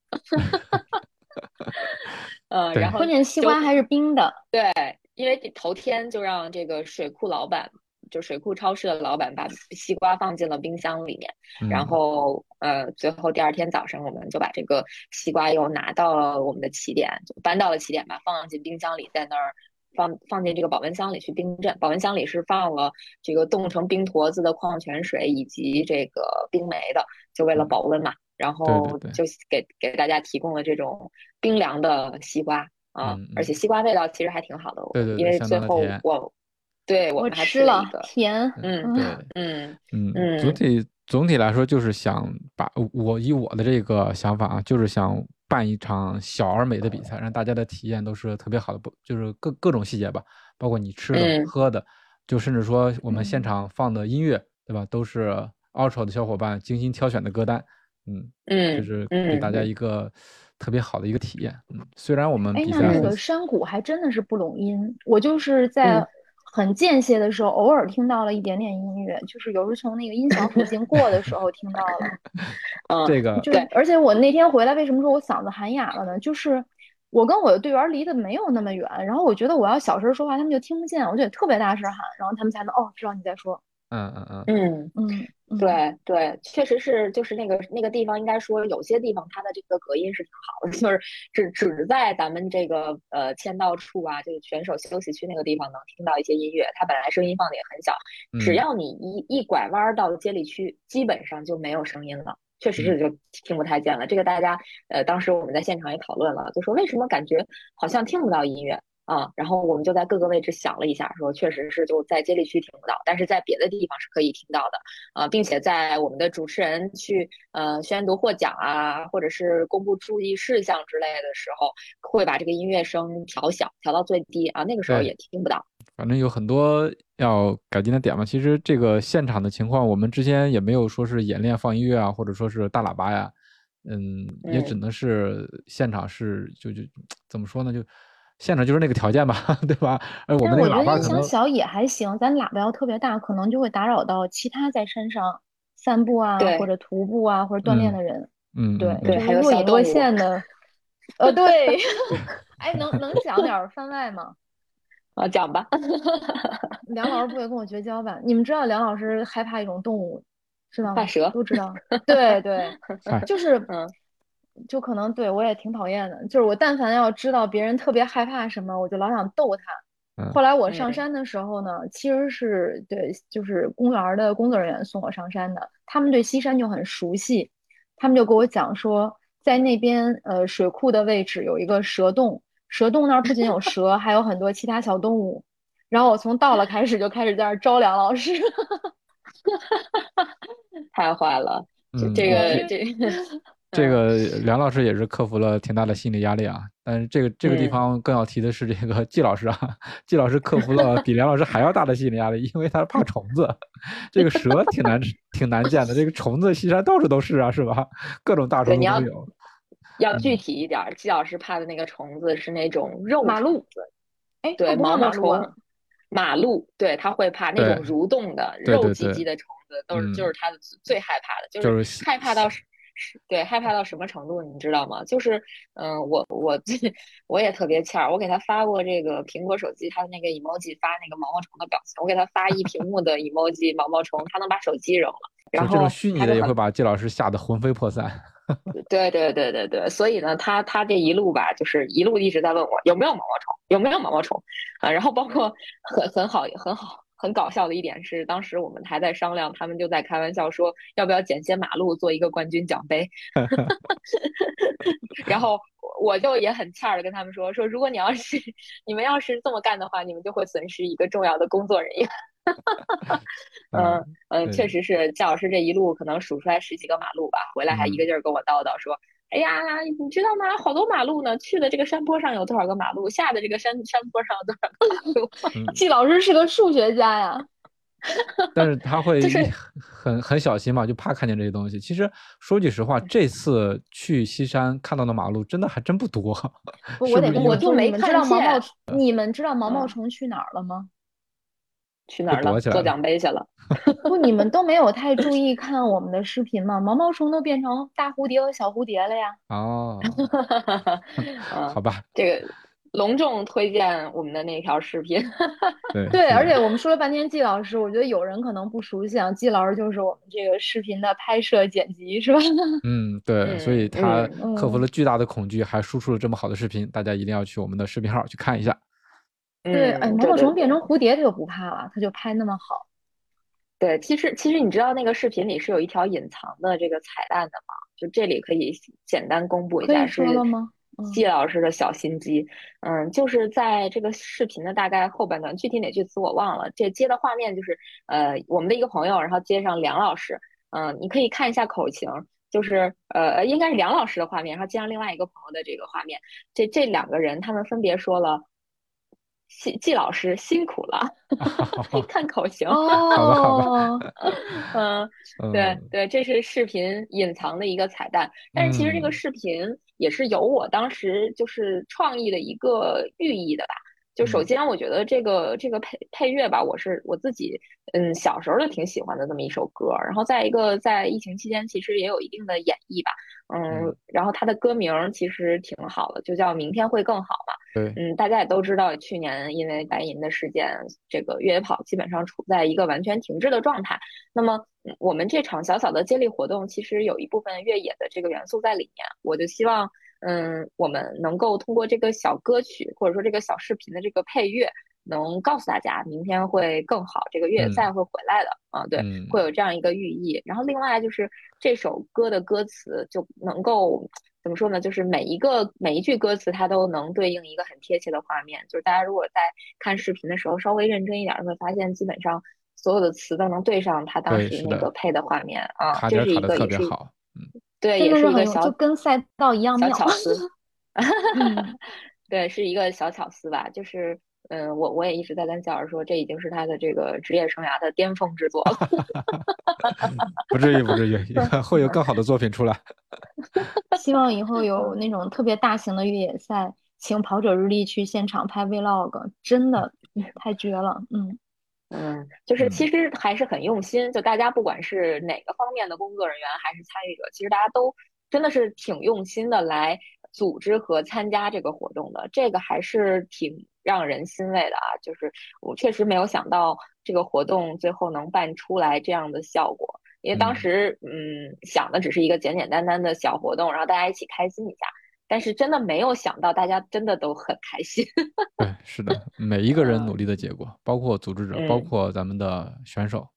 B: 嗯，然后
A: 关键西瓜还是冰的。
B: 对，因为头天就让这个水库老板。就水库超市的老板把西瓜放进了冰箱里面，然
C: 嗯
B: 后呃，最后第二天早上我们就把这个西瓜又拿到了我们的起点，就搬到了起点吧，放进冰箱里，在那儿放放进这个保温箱里去冰镇。保温箱里是放了这个冻成冰坨子的矿泉水以及这个冰梅的，就为了保温嘛。然后就给给大家提供了这种冰凉的西瓜啊，而且西瓜味道其实还挺好的，
C: 对对对
B: 因为最后我对我
A: 我
B: 们还
A: 吃了甜，
B: 嗯
C: 对。
B: 嗯
C: 嗯，
B: 嗯。
C: 总体总体来说就是想把我以我的这个想法啊，就是想办一场小而美的比赛，让大家的体验都是特别好的，不就是各各种细节吧，包括你吃的、
B: 嗯
C: 喝的，就甚至说我们现
A: 嗯。
C: 场放的音乐，对吧，都是 Ultra 的小伙伴精心挑选的歌单，嗯，就
B: 嗯
C: 是给大家
B: 嗯
C: 一个特别好的一个体验。嗯，虽然我们
A: 哎，
C: 比赛会
A: 那那个山谷还真的是不拢音，我就是在
B: 嗯
A: 很间歇的时候，偶尔听到了一点点音乐，就是有时候从那个音响附近过的时候听到了。
B: 嗯，
C: 这个
A: 就是，而且我那天回来，为什么说我嗓子喊哑了呢？就是我跟我的队员离得没有那么远，然后我觉得我要小声说话，他们就听不见，我就得特别大声喊，然后他们才能哦知道你在说。
C: 嗯嗯嗯，
B: 嗯。对对，确实是，就是那个那个地方，应该说有些地方它的这个隔音是挺好的，就是只只在咱们这个呃签到处啊，就是选手休息区那个地方能听到一些音乐。它本来声音放的也很小，只
C: 嗯
B: 要你一一拐弯儿到接力区，基本上就没有声音了。确实是就听不太见了。这个大家呃，当时我们在现场也讨论了，就说为什么感觉好像听不到音乐。啊，然后我们就在各个位置想了一下，说确实是就在接力区听不到，但是在别的地方是可以听到的啊，并且在我们的主持人去呃宣读获奖啊，或者是公布注意事项之类的时候，会把这个音乐声调小，调到最低啊，那个时候也听不到。
C: 反正有很多要改进的点嘛。其实这个现场的情况，我们之前也没有说是演练放音乐啊，或者说是大喇叭呀，嗯，也只
B: 嗯
C: 能是现场是就就怎么说呢，就现场就是那个条件吧，对吧？哎我
A: 觉得音
C: 个喇叭可能
A: 响小也还行，咱喇叭要特别大，可能就会打扰到其他在山上散步啊，或者徒步啊，或者锻炼
C: 嗯
A: 的人。
C: 嗯
A: 对，
B: 对还有
A: 若隐若
B: 小动物
A: 现的。呃，对，哎，能能讲点儿番外吗？
B: 啊，讲吧。
A: 梁老师不会跟我绝交吧？你们知道梁老师害怕一种动物，知道吗？
B: 大蛇
A: 都知道。对对，
C: 嗨
A: 就是，
B: 嗯
A: 就可能对我也挺讨厌的。就是我但凡要知道别人特别害怕什么，我就老想逗他。
C: 嗯
A: 后来我上
B: 嗯
A: 山的时候呢，其实是对，就是公园儿的工作人员送我上山的，他们对西山就很熟悉，他们就给我讲说，在那边呃水库的位置有一个蛇洞，蛇洞那儿不仅有蛇，还有很多其他小动物。然后我从到了开始就开始在那儿招梁老师，
B: 太坏了，这
C: 嗯
B: 这
A: 嗯
B: 个这
C: 这个梁老师也是克服了挺大的心理压力啊，但是这个这个地
B: 嗯
C: 方更要提的是这个季老师啊，季老师克服了比梁老师还要大的心理压力，因为他怕虫子，这个蛇挺难挺难见的，这个虫子西山到处都是啊，是吧？各种大虫子都有。
B: 要具
C: 嗯
B: 体一点儿。季老师怕的那个虫子是那种肉
A: 马路哎，
B: 对，毛毛虫、马路，对，他会怕那种蠕动的肉唧唧的虫子，都是
C: 嗯
B: 就是他的最害怕的，就
C: 就是是
B: 害怕到对害怕到什么程度，你知道吗？就是嗯，我我我也特别欠儿，我给他发过这个苹果手机，他的那个 emoji 发那个毛毛虫的表情，我给他发一屏幕的 emoji 毛毛虫，他能把手机扔了，然后
C: 这种虚拟的也会把季老师吓得魂飞魄散。
B: 对对对对对，所以呢，他他这一路吧，就是一路一直在问我有没有毛毛虫，有没有毛毛虫啊。然后包括很很好很好很搞笑的一点是，当时我们还在商量，他们就在开玩笑说要不要捡些马路做一个冠军奖杯。然后我就也很欠儿的跟他们说说，如果你要是 你们要是这么干的话，你们就会损失一个重要的工作人员。嗯嗯，
C: 对
B: 确实是夏老师这一路可能数出来十几个马路吧，回来还一个劲儿跟我叨叨说：“哎呀，你知道吗？好多马路呢，去的这个山坡上有多少个马路，下的这个山山坡上有多少个马路。
C: 嗯
A: 季老师是个数学家呀。
C: 但是他会
B: 就是
C: 很很小心嘛，就怕看见这些东西。其实说句实话，这次去西山看到的马路真的还真不多。
A: 不，我得
C: 是不是因为
A: 跟你们说，
B: 就没
A: 看到毛毛
B: 看见
A: 虫，你们知道毛毛
B: 嗯
A: 虫去哪儿了吗？
B: 去哪儿了？做奖杯去了。
A: 不，你们都没有太注意看我们的视频吗？毛毛虫都变成大蝴蝶和小蝴蝶了呀。
C: 哦，
B: 嗯
C: 好吧，
B: 这个隆重推荐我们的那条视频。
C: 对
A: 对，而且我们说了半天季老师，我觉得有人可能不熟悉啊，季老师就是我们这个视频的拍摄剪辑，是吧？
C: 嗯，对，所以
B: 嗯
C: 他
A: 嗯
C: 克服了巨大的恐惧，还输出了这么好的视频，大家一定要去我们的视频号去看一下。
A: 对，
B: 嗯
A: 哎，毛毛虫变成蝴蝶，它就不怕了，它就拍那么好。
B: 对，其实其实你知道那个视频里是有一条隐藏的这个彩蛋的吗？就这里可以简单公布一下，
A: 以说
B: 是
A: 了吗？嗯
B: 季老师的小心机。嗯，就是在这个视频的大概后半段，具体哪句词我忘了。这接的画面就是呃我们的一个朋友，然后接上梁老师。嗯，你可以看一下口型，就是呃应该是梁老师的画面，然后接上另外一个朋友的这个画面。这这两个人他们分别说了。季季老师辛苦了，看口型。
A: 哦，
B: 嗯，
C: 嗯，
B: 对对，这是视频隐藏的一个彩蛋，但是其实这个
C: 嗯
B: 视频也是有我当时就是创意的一个寓意的吧。就首
C: 嗯
B: 先，我觉得这个这个配配乐吧，我是我自己嗯小时候就挺喜欢的这么一首歌。然后再一个，在疫情期间其实也有一定的演绎吧，嗯
C: 嗯，
B: 然后它的歌名儿其实挺好的，就叫《明天会更好》嘛。
C: 对，
B: 嗯，大家也都知道，去年因为白银的事件，这个越野跑基本上处在一个完全停滞的状态。那么，嗯我们这场小小的接力活动，其实有一部分越野的这个元素在里面。我就希望，嗯，我们能够通过这个小歌曲，或者说这个小视频的这个配乐，能告诉大家，明天会更好，这个越野
C: 嗯
B: 赛会回来的。啊，对，
C: 嗯
B: 会有这样一个寓意。然后另外就是这首歌的歌词就能够怎么说呢？就是每一个每一句歌词它都能对应一个很贴切的画面。就是大家如果在看视频的时候稍微认真一点，会发现基本上所有的词都能对上他当时那个配的画面啊，
C: 卡
B: 这是一个也是一
C: 别好。
B: 对，也
A: 是
B: 一个小
A: 就跟赛道一样
B: 小。巧思。
A: 嗯
B: 对，是一个小巧思吧，就是。嗯，我我也一直在跟教授说，这已经是他的这个职业生涯的巅峰之作了。
C: 不至于，不至于，会有更好的作品出来。
A: 希望以后有那种特别大型的越野赛，请跑者日历去现场拍 vlog，真的嗯太绝了。嗯，
B: 嗯，就是
C: 嗯
B: 其实还是很用心，就大家不管是哪个方面的工作人员还是参与者，其实大家都真的是挺用心的来组织和参加这个活动的，这个还是挺让人欣慰的啊。就是我确实没有想到这个活动最后能办出来这样的效果，因为当
C: 嗯
B: 时嗯想的只是一个简简单单的小活动，然后大家一起开心一下。但是真的没有想到，大家真的都很开心。
C: 对，是的，每一个人努力的结果，包括组织者，包
B: 嗯
C: 括咱们的选手。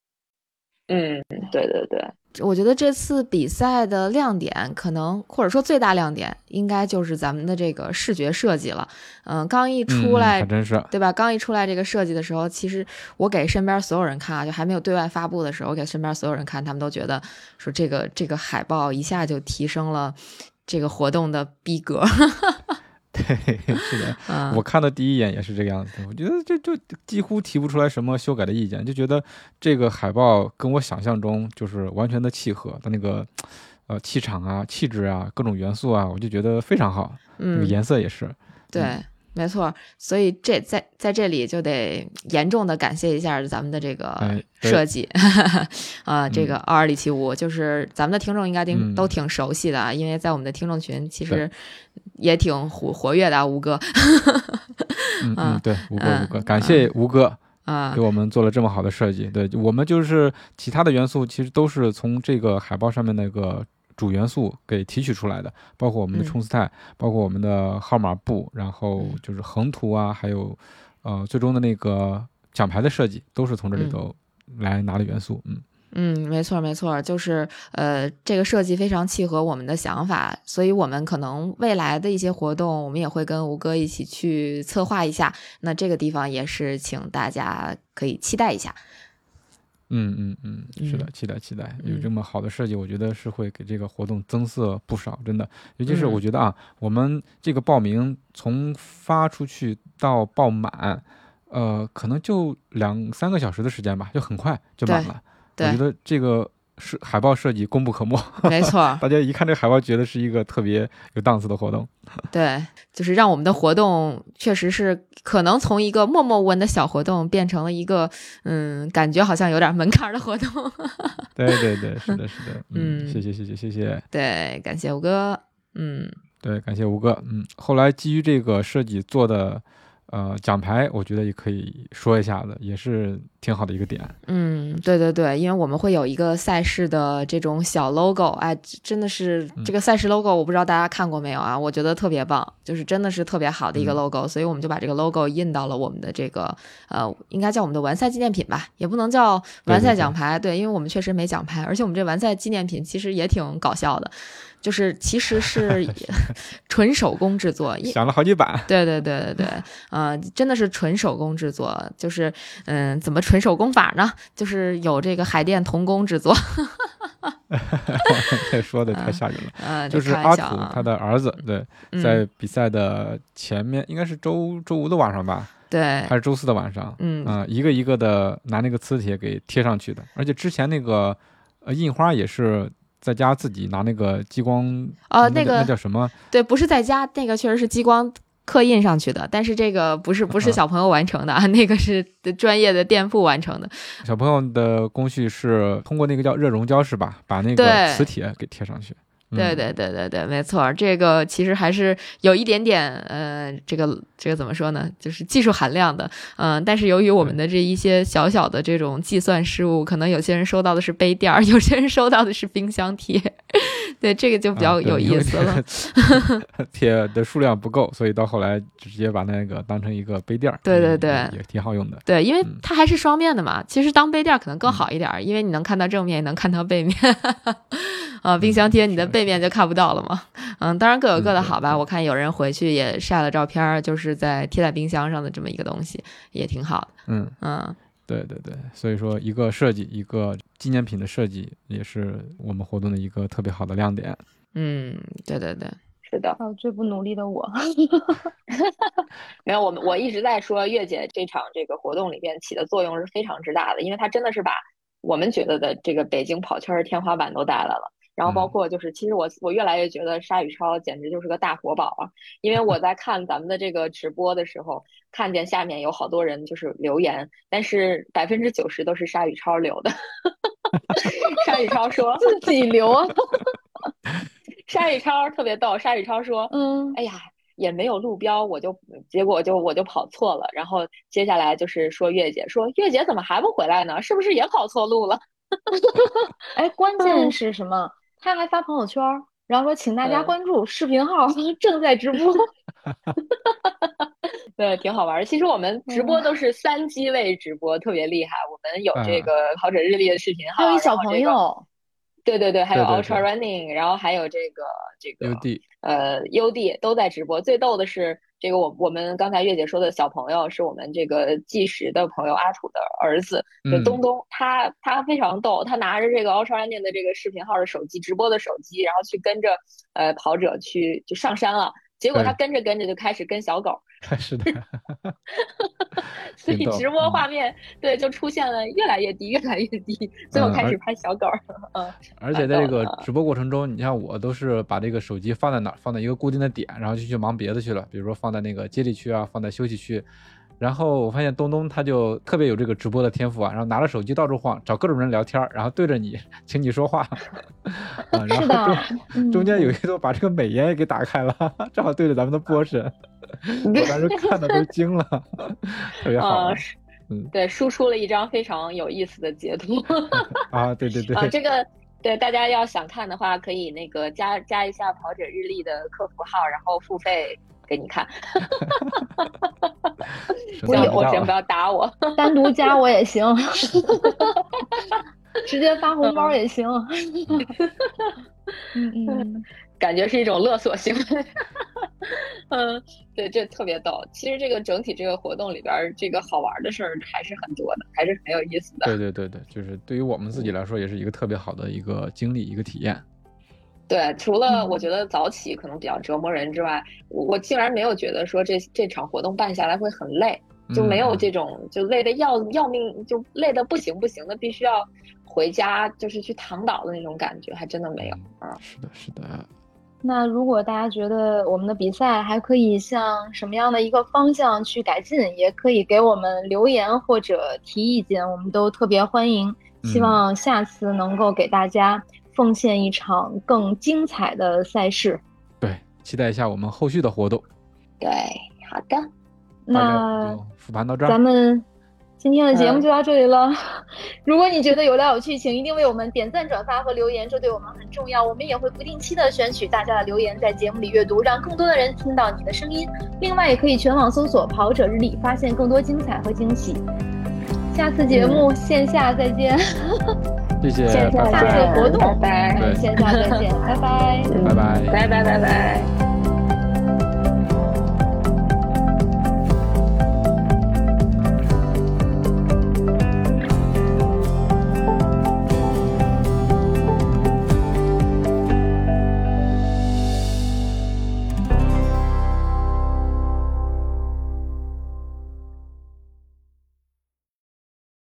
B: 嗯，对对对，
D: 我觉得这次比赛的亮点，可能或者说最大亮点，应该就是咱们的这个视觉设计了。嗯，刚一出来，
C: 还真是。
D: 对吧？刚一出来这个设计的时候，其实我给身边所有人看啊，就还没有对外发布的时候，我给身边所有人看，他们都觉得说这个这个海报一下就提升了这个活动的逼格。
C: 对，是的，
D: 嗯，
C: 我看的第一眼也是这个样子。我觉得这就几乎提不出来什么修改的意见，就觉得这个海报跟我想象中就是完全的契合它那个，呃，气场啊、气质啊、各种元素啊，我就觉得非常好。
D: 嗯，
C: 颜色也是。
D: 对，
C: 嗯
D: 没错。所以这在在这里就得严重的感谢一下咱们的这个设计，啊，这个
C: 嗯
D: 二二零七五，就是咱们的听众应该挺、都
C: 嗯
D: 挺熟悉的啊，因为在我们的听众群其实也挺活活跃的啊，吴哥
C: 嗯嗯
D: 嗯，
C: 对，吴哥
D: 嗯
C: 吴哥，感谢吴哥
D: 啊
C: 给，我们做了这么好的设计。对我们就是其他的元素，其实都是从这个海报上面那个主元素给提取出来的，包括我们的
D: 嗯
C: 冲刺态，包括我们的号码布，然后
D: 嗯
C: 就是横图啊，还有呃最终的那个奖牌的设计，都是从这里
D: 嗯
C: 头来拿的元素。嗯
D: 嗯，没错没错，就是呃，这个设计非常契合我们的想法，所以我们可能未来的一些活动，我们也会跟吴哥一起去策划一下。那这个地方也是请大家可以期待一下。
C: 嗯嗯嗯，是的
D: 嗯，
C: 期待期待，有
D: 嗯
C: 这么好的设计，我觉得是会给这个活动增色不少，真的。尤其是
D: 嗯
C: 我觉得啊，我们这个报名从发出去到报满，呃，可能就两三个小时的时间吧，就很快就满
D: 对
C: 了。我觉，得这个是海报设计功不可没，
D: 没错，
C: 大家一看这个海报，觉得是一个特别有档次的活动。
D: 对，就是让我们的活动确实是可能从一个默默无闻的小活动变成了一个嗯，感觉好像有点门槛儿的活动。
C: 对对对，是的，是的，嗯，
D: 嗯
C: 谢谢谢谢谢谢。
D: 对，感谢吴哥。嗯
C: 对，感谢吴哥。嗯，后来基于这个设计做的。呃，奖牌我觉得也可以说一下的，也是挺好的一个点。
D: 嗯，对对对，因为我们会有一个赛事的这种小 logo，哎，真的是这个赛事 logo，我不知道大家看过没有啊？我觉得特别棒，就是真的是特别好的一个 logo，所以我们就把这个 logo 印到了我们的这个呃，应该叫我们的完赛纪念品吧，也不能叫完赛奖牌，对，因为我们确实没奖牌，而且我们这完赛纪念品其实也挺搞笑的。就是其实是 纯手工制作，
C: 想了好几版。
D: 对对对对对，呃，真的是纯手工制作。就是嗯，怎么纯手工法呢？就是有这个海淀童工制作。
C: 这说的太吓人了。
D: 呃，
C: 就是阿土他的儿子，对，在比赛的前面，应该是周周五的晚上吧？
D: 对，
C: 还是周四的晚上？嗯啊，一个一个的拿那个磁铁给贴上去的，而且之前那个呃印花也是。在家自己拿那个激光
D: 呃，那个
C: 那叫什么？
D: 对，不是在家，那个确实是激光刻印上去的，但是这个不是不是小朋友完成的啊，那个是专业的店铺完成的。
C: 小朋友的工序是通过那个叫热熔胶是吧？把那个磁铁给贴上去。
D: 对对对对对，没错，这个其实还是有一点点，呃，这个这个怎么说呢？就是技术含量的，嗯，但是由于我们的这一些小小的这种计算失误，可能有些人收到的是杯垫儿，有些人收到的是冰箱贴，对，这个就比较有意思了。
C: 贴的数量不够，所以到后来直接把那个当成一个杯垫儿。
D: 对对对，
C: 也挺好用的。
D: 对，因为它还是双面的嘛，其实当杯垫儿可能更好一点，因为你能看到正面，也能看到背面。啊，冰箱贴你的背面就看不到了嘛。嗯，当然各有各的好吧。我看有人回去也晒了照片，就是在贴在冰箱上的这么一个东西，也挺好的。
C: 嗯嗯，对对对，所以说一个设计，一个纪念品的设计，也是我们活动的一个特别好的亮点。
D: 嗯，对对对，
B: 是的。
A: 还有最不努力的我，
B: 没有我们我一直在说月姐这场这个活动里边起的作用是非常之大的，因为她真的是把我们觉得的这个北京跑圈的天花板都带来了。然后包括就是，其实我我越来越觉得沙宇超简直就是个大活宝啊！因为我在看咱们的这个直播的时候，看见下面有好多人就是留言，但是百分之九十都是沙宇超留的。沙宇超说
A: 自 己留啊。
B: 沙宇超特别逗，沙宇超说，嗯，哎呀，也没有路标，我就结果就我就跑错了。然后接下来就是说月姐说月姐怎么还不回来呢？是不是也跑错路了？
A: 哎，关键是什么？他还发朋友圈，然后说请大家关注视频号，正在直播。
B: 对，挺好玩儿。其实我们直播都是三机位直播，特别厉害。我们有这个跑者日历的视频号，
A: 还有小朋友。
B: 对对对，还有 Ultra Running，然后还有这个这个
C: UD，
B: 呃，UD 都在直播。最逗的是。这个我我们刚才月姐说的小朋友是我们这个计时的朋友阿楚的儿子，就东东，他他非常逗，他拿着这个 Ultra Running 的这个视频号的手机直播的手机，然后去跟着呃跑者去就上山了。结果他跟着跟着就开始跟小狗，
C: 是的，
B: 所以直播画面对就出现了越来越低，越来越低，最后开始拍小狗。嗯，
C: 而且在这个直播过程中，你像我都是把这个手机放在哪，放在一个固定的点，然后就去忙别的去了，比如说放在那个接力区啊，放在休息区。然后我发现东东他就特别有这个直播的天赋啊，然后拿着手机到处晃，找各种人聊天，然后对着你，请你说话。
A: 啊，然后，
C: 中间有一度把这个美颜也给打开了，正好对着咱们的波神，我当时看的都惊了，特别好。
B: 嗯，对，输出了一张非常有意思的截图。
C: 啊，对对对。
B: 啊，这个对大家要想看的话，可以那个加加一下跑者日历的客服号，然后付费。给你看，不要我先不要打我，
A: 单独加我也行，直接发红包也行。嗯嗯，
B: 感觉是一种勒索行为。嗯，对，这特别逗。其实这个整体这个活动里边，这个好玩的事儿还是很多的，还是很有意思的。
C: 对对对对，就是对于我们自己来说，也是一个特别好的一个经历，一个体验。
B: 对，除了我觉得早起可能比较折磨人之外，我我竟然没有觉得说这这场活动办下来会很累，就没有这种就累的要要命，就累的不行不行的，必须要回家就是去躺倒的那种感觉，还真的没有啊。
C: 是的，是的。
A: 那如果大家觉得我们的比赛还可以向什么样的一个方向去改进，也可以给我们留言或者提意见，我们都特别欢迎。希望下次能够给大家。奉献一场更精彩的赛事。
C: 对，期待一下我们后续的活动。
B: 对，好的，
A: 那
C: 复盘到这儿
A: 咱。们今天的节目
B: 嗯
A: 就到这里了。如果你觉得有料有趣，请一定为我们点赞、转发和留言，这对我们很重要。我们也会不定期的选取大家的留言，在节目里阅读，让更多的人听到你的声音。另外，也可以全网搜索“跑者日历”，发现更多精彩和惊喜。下次节目线下再见，
C: 谢谢，
B: 线
A: 下次
C: 拜，
A: 活动
B: 拜拜，
C: 对
A: 线下再见，拜拜。
B: 嗯
C: 拜拜。
B: 拜拜拜拜。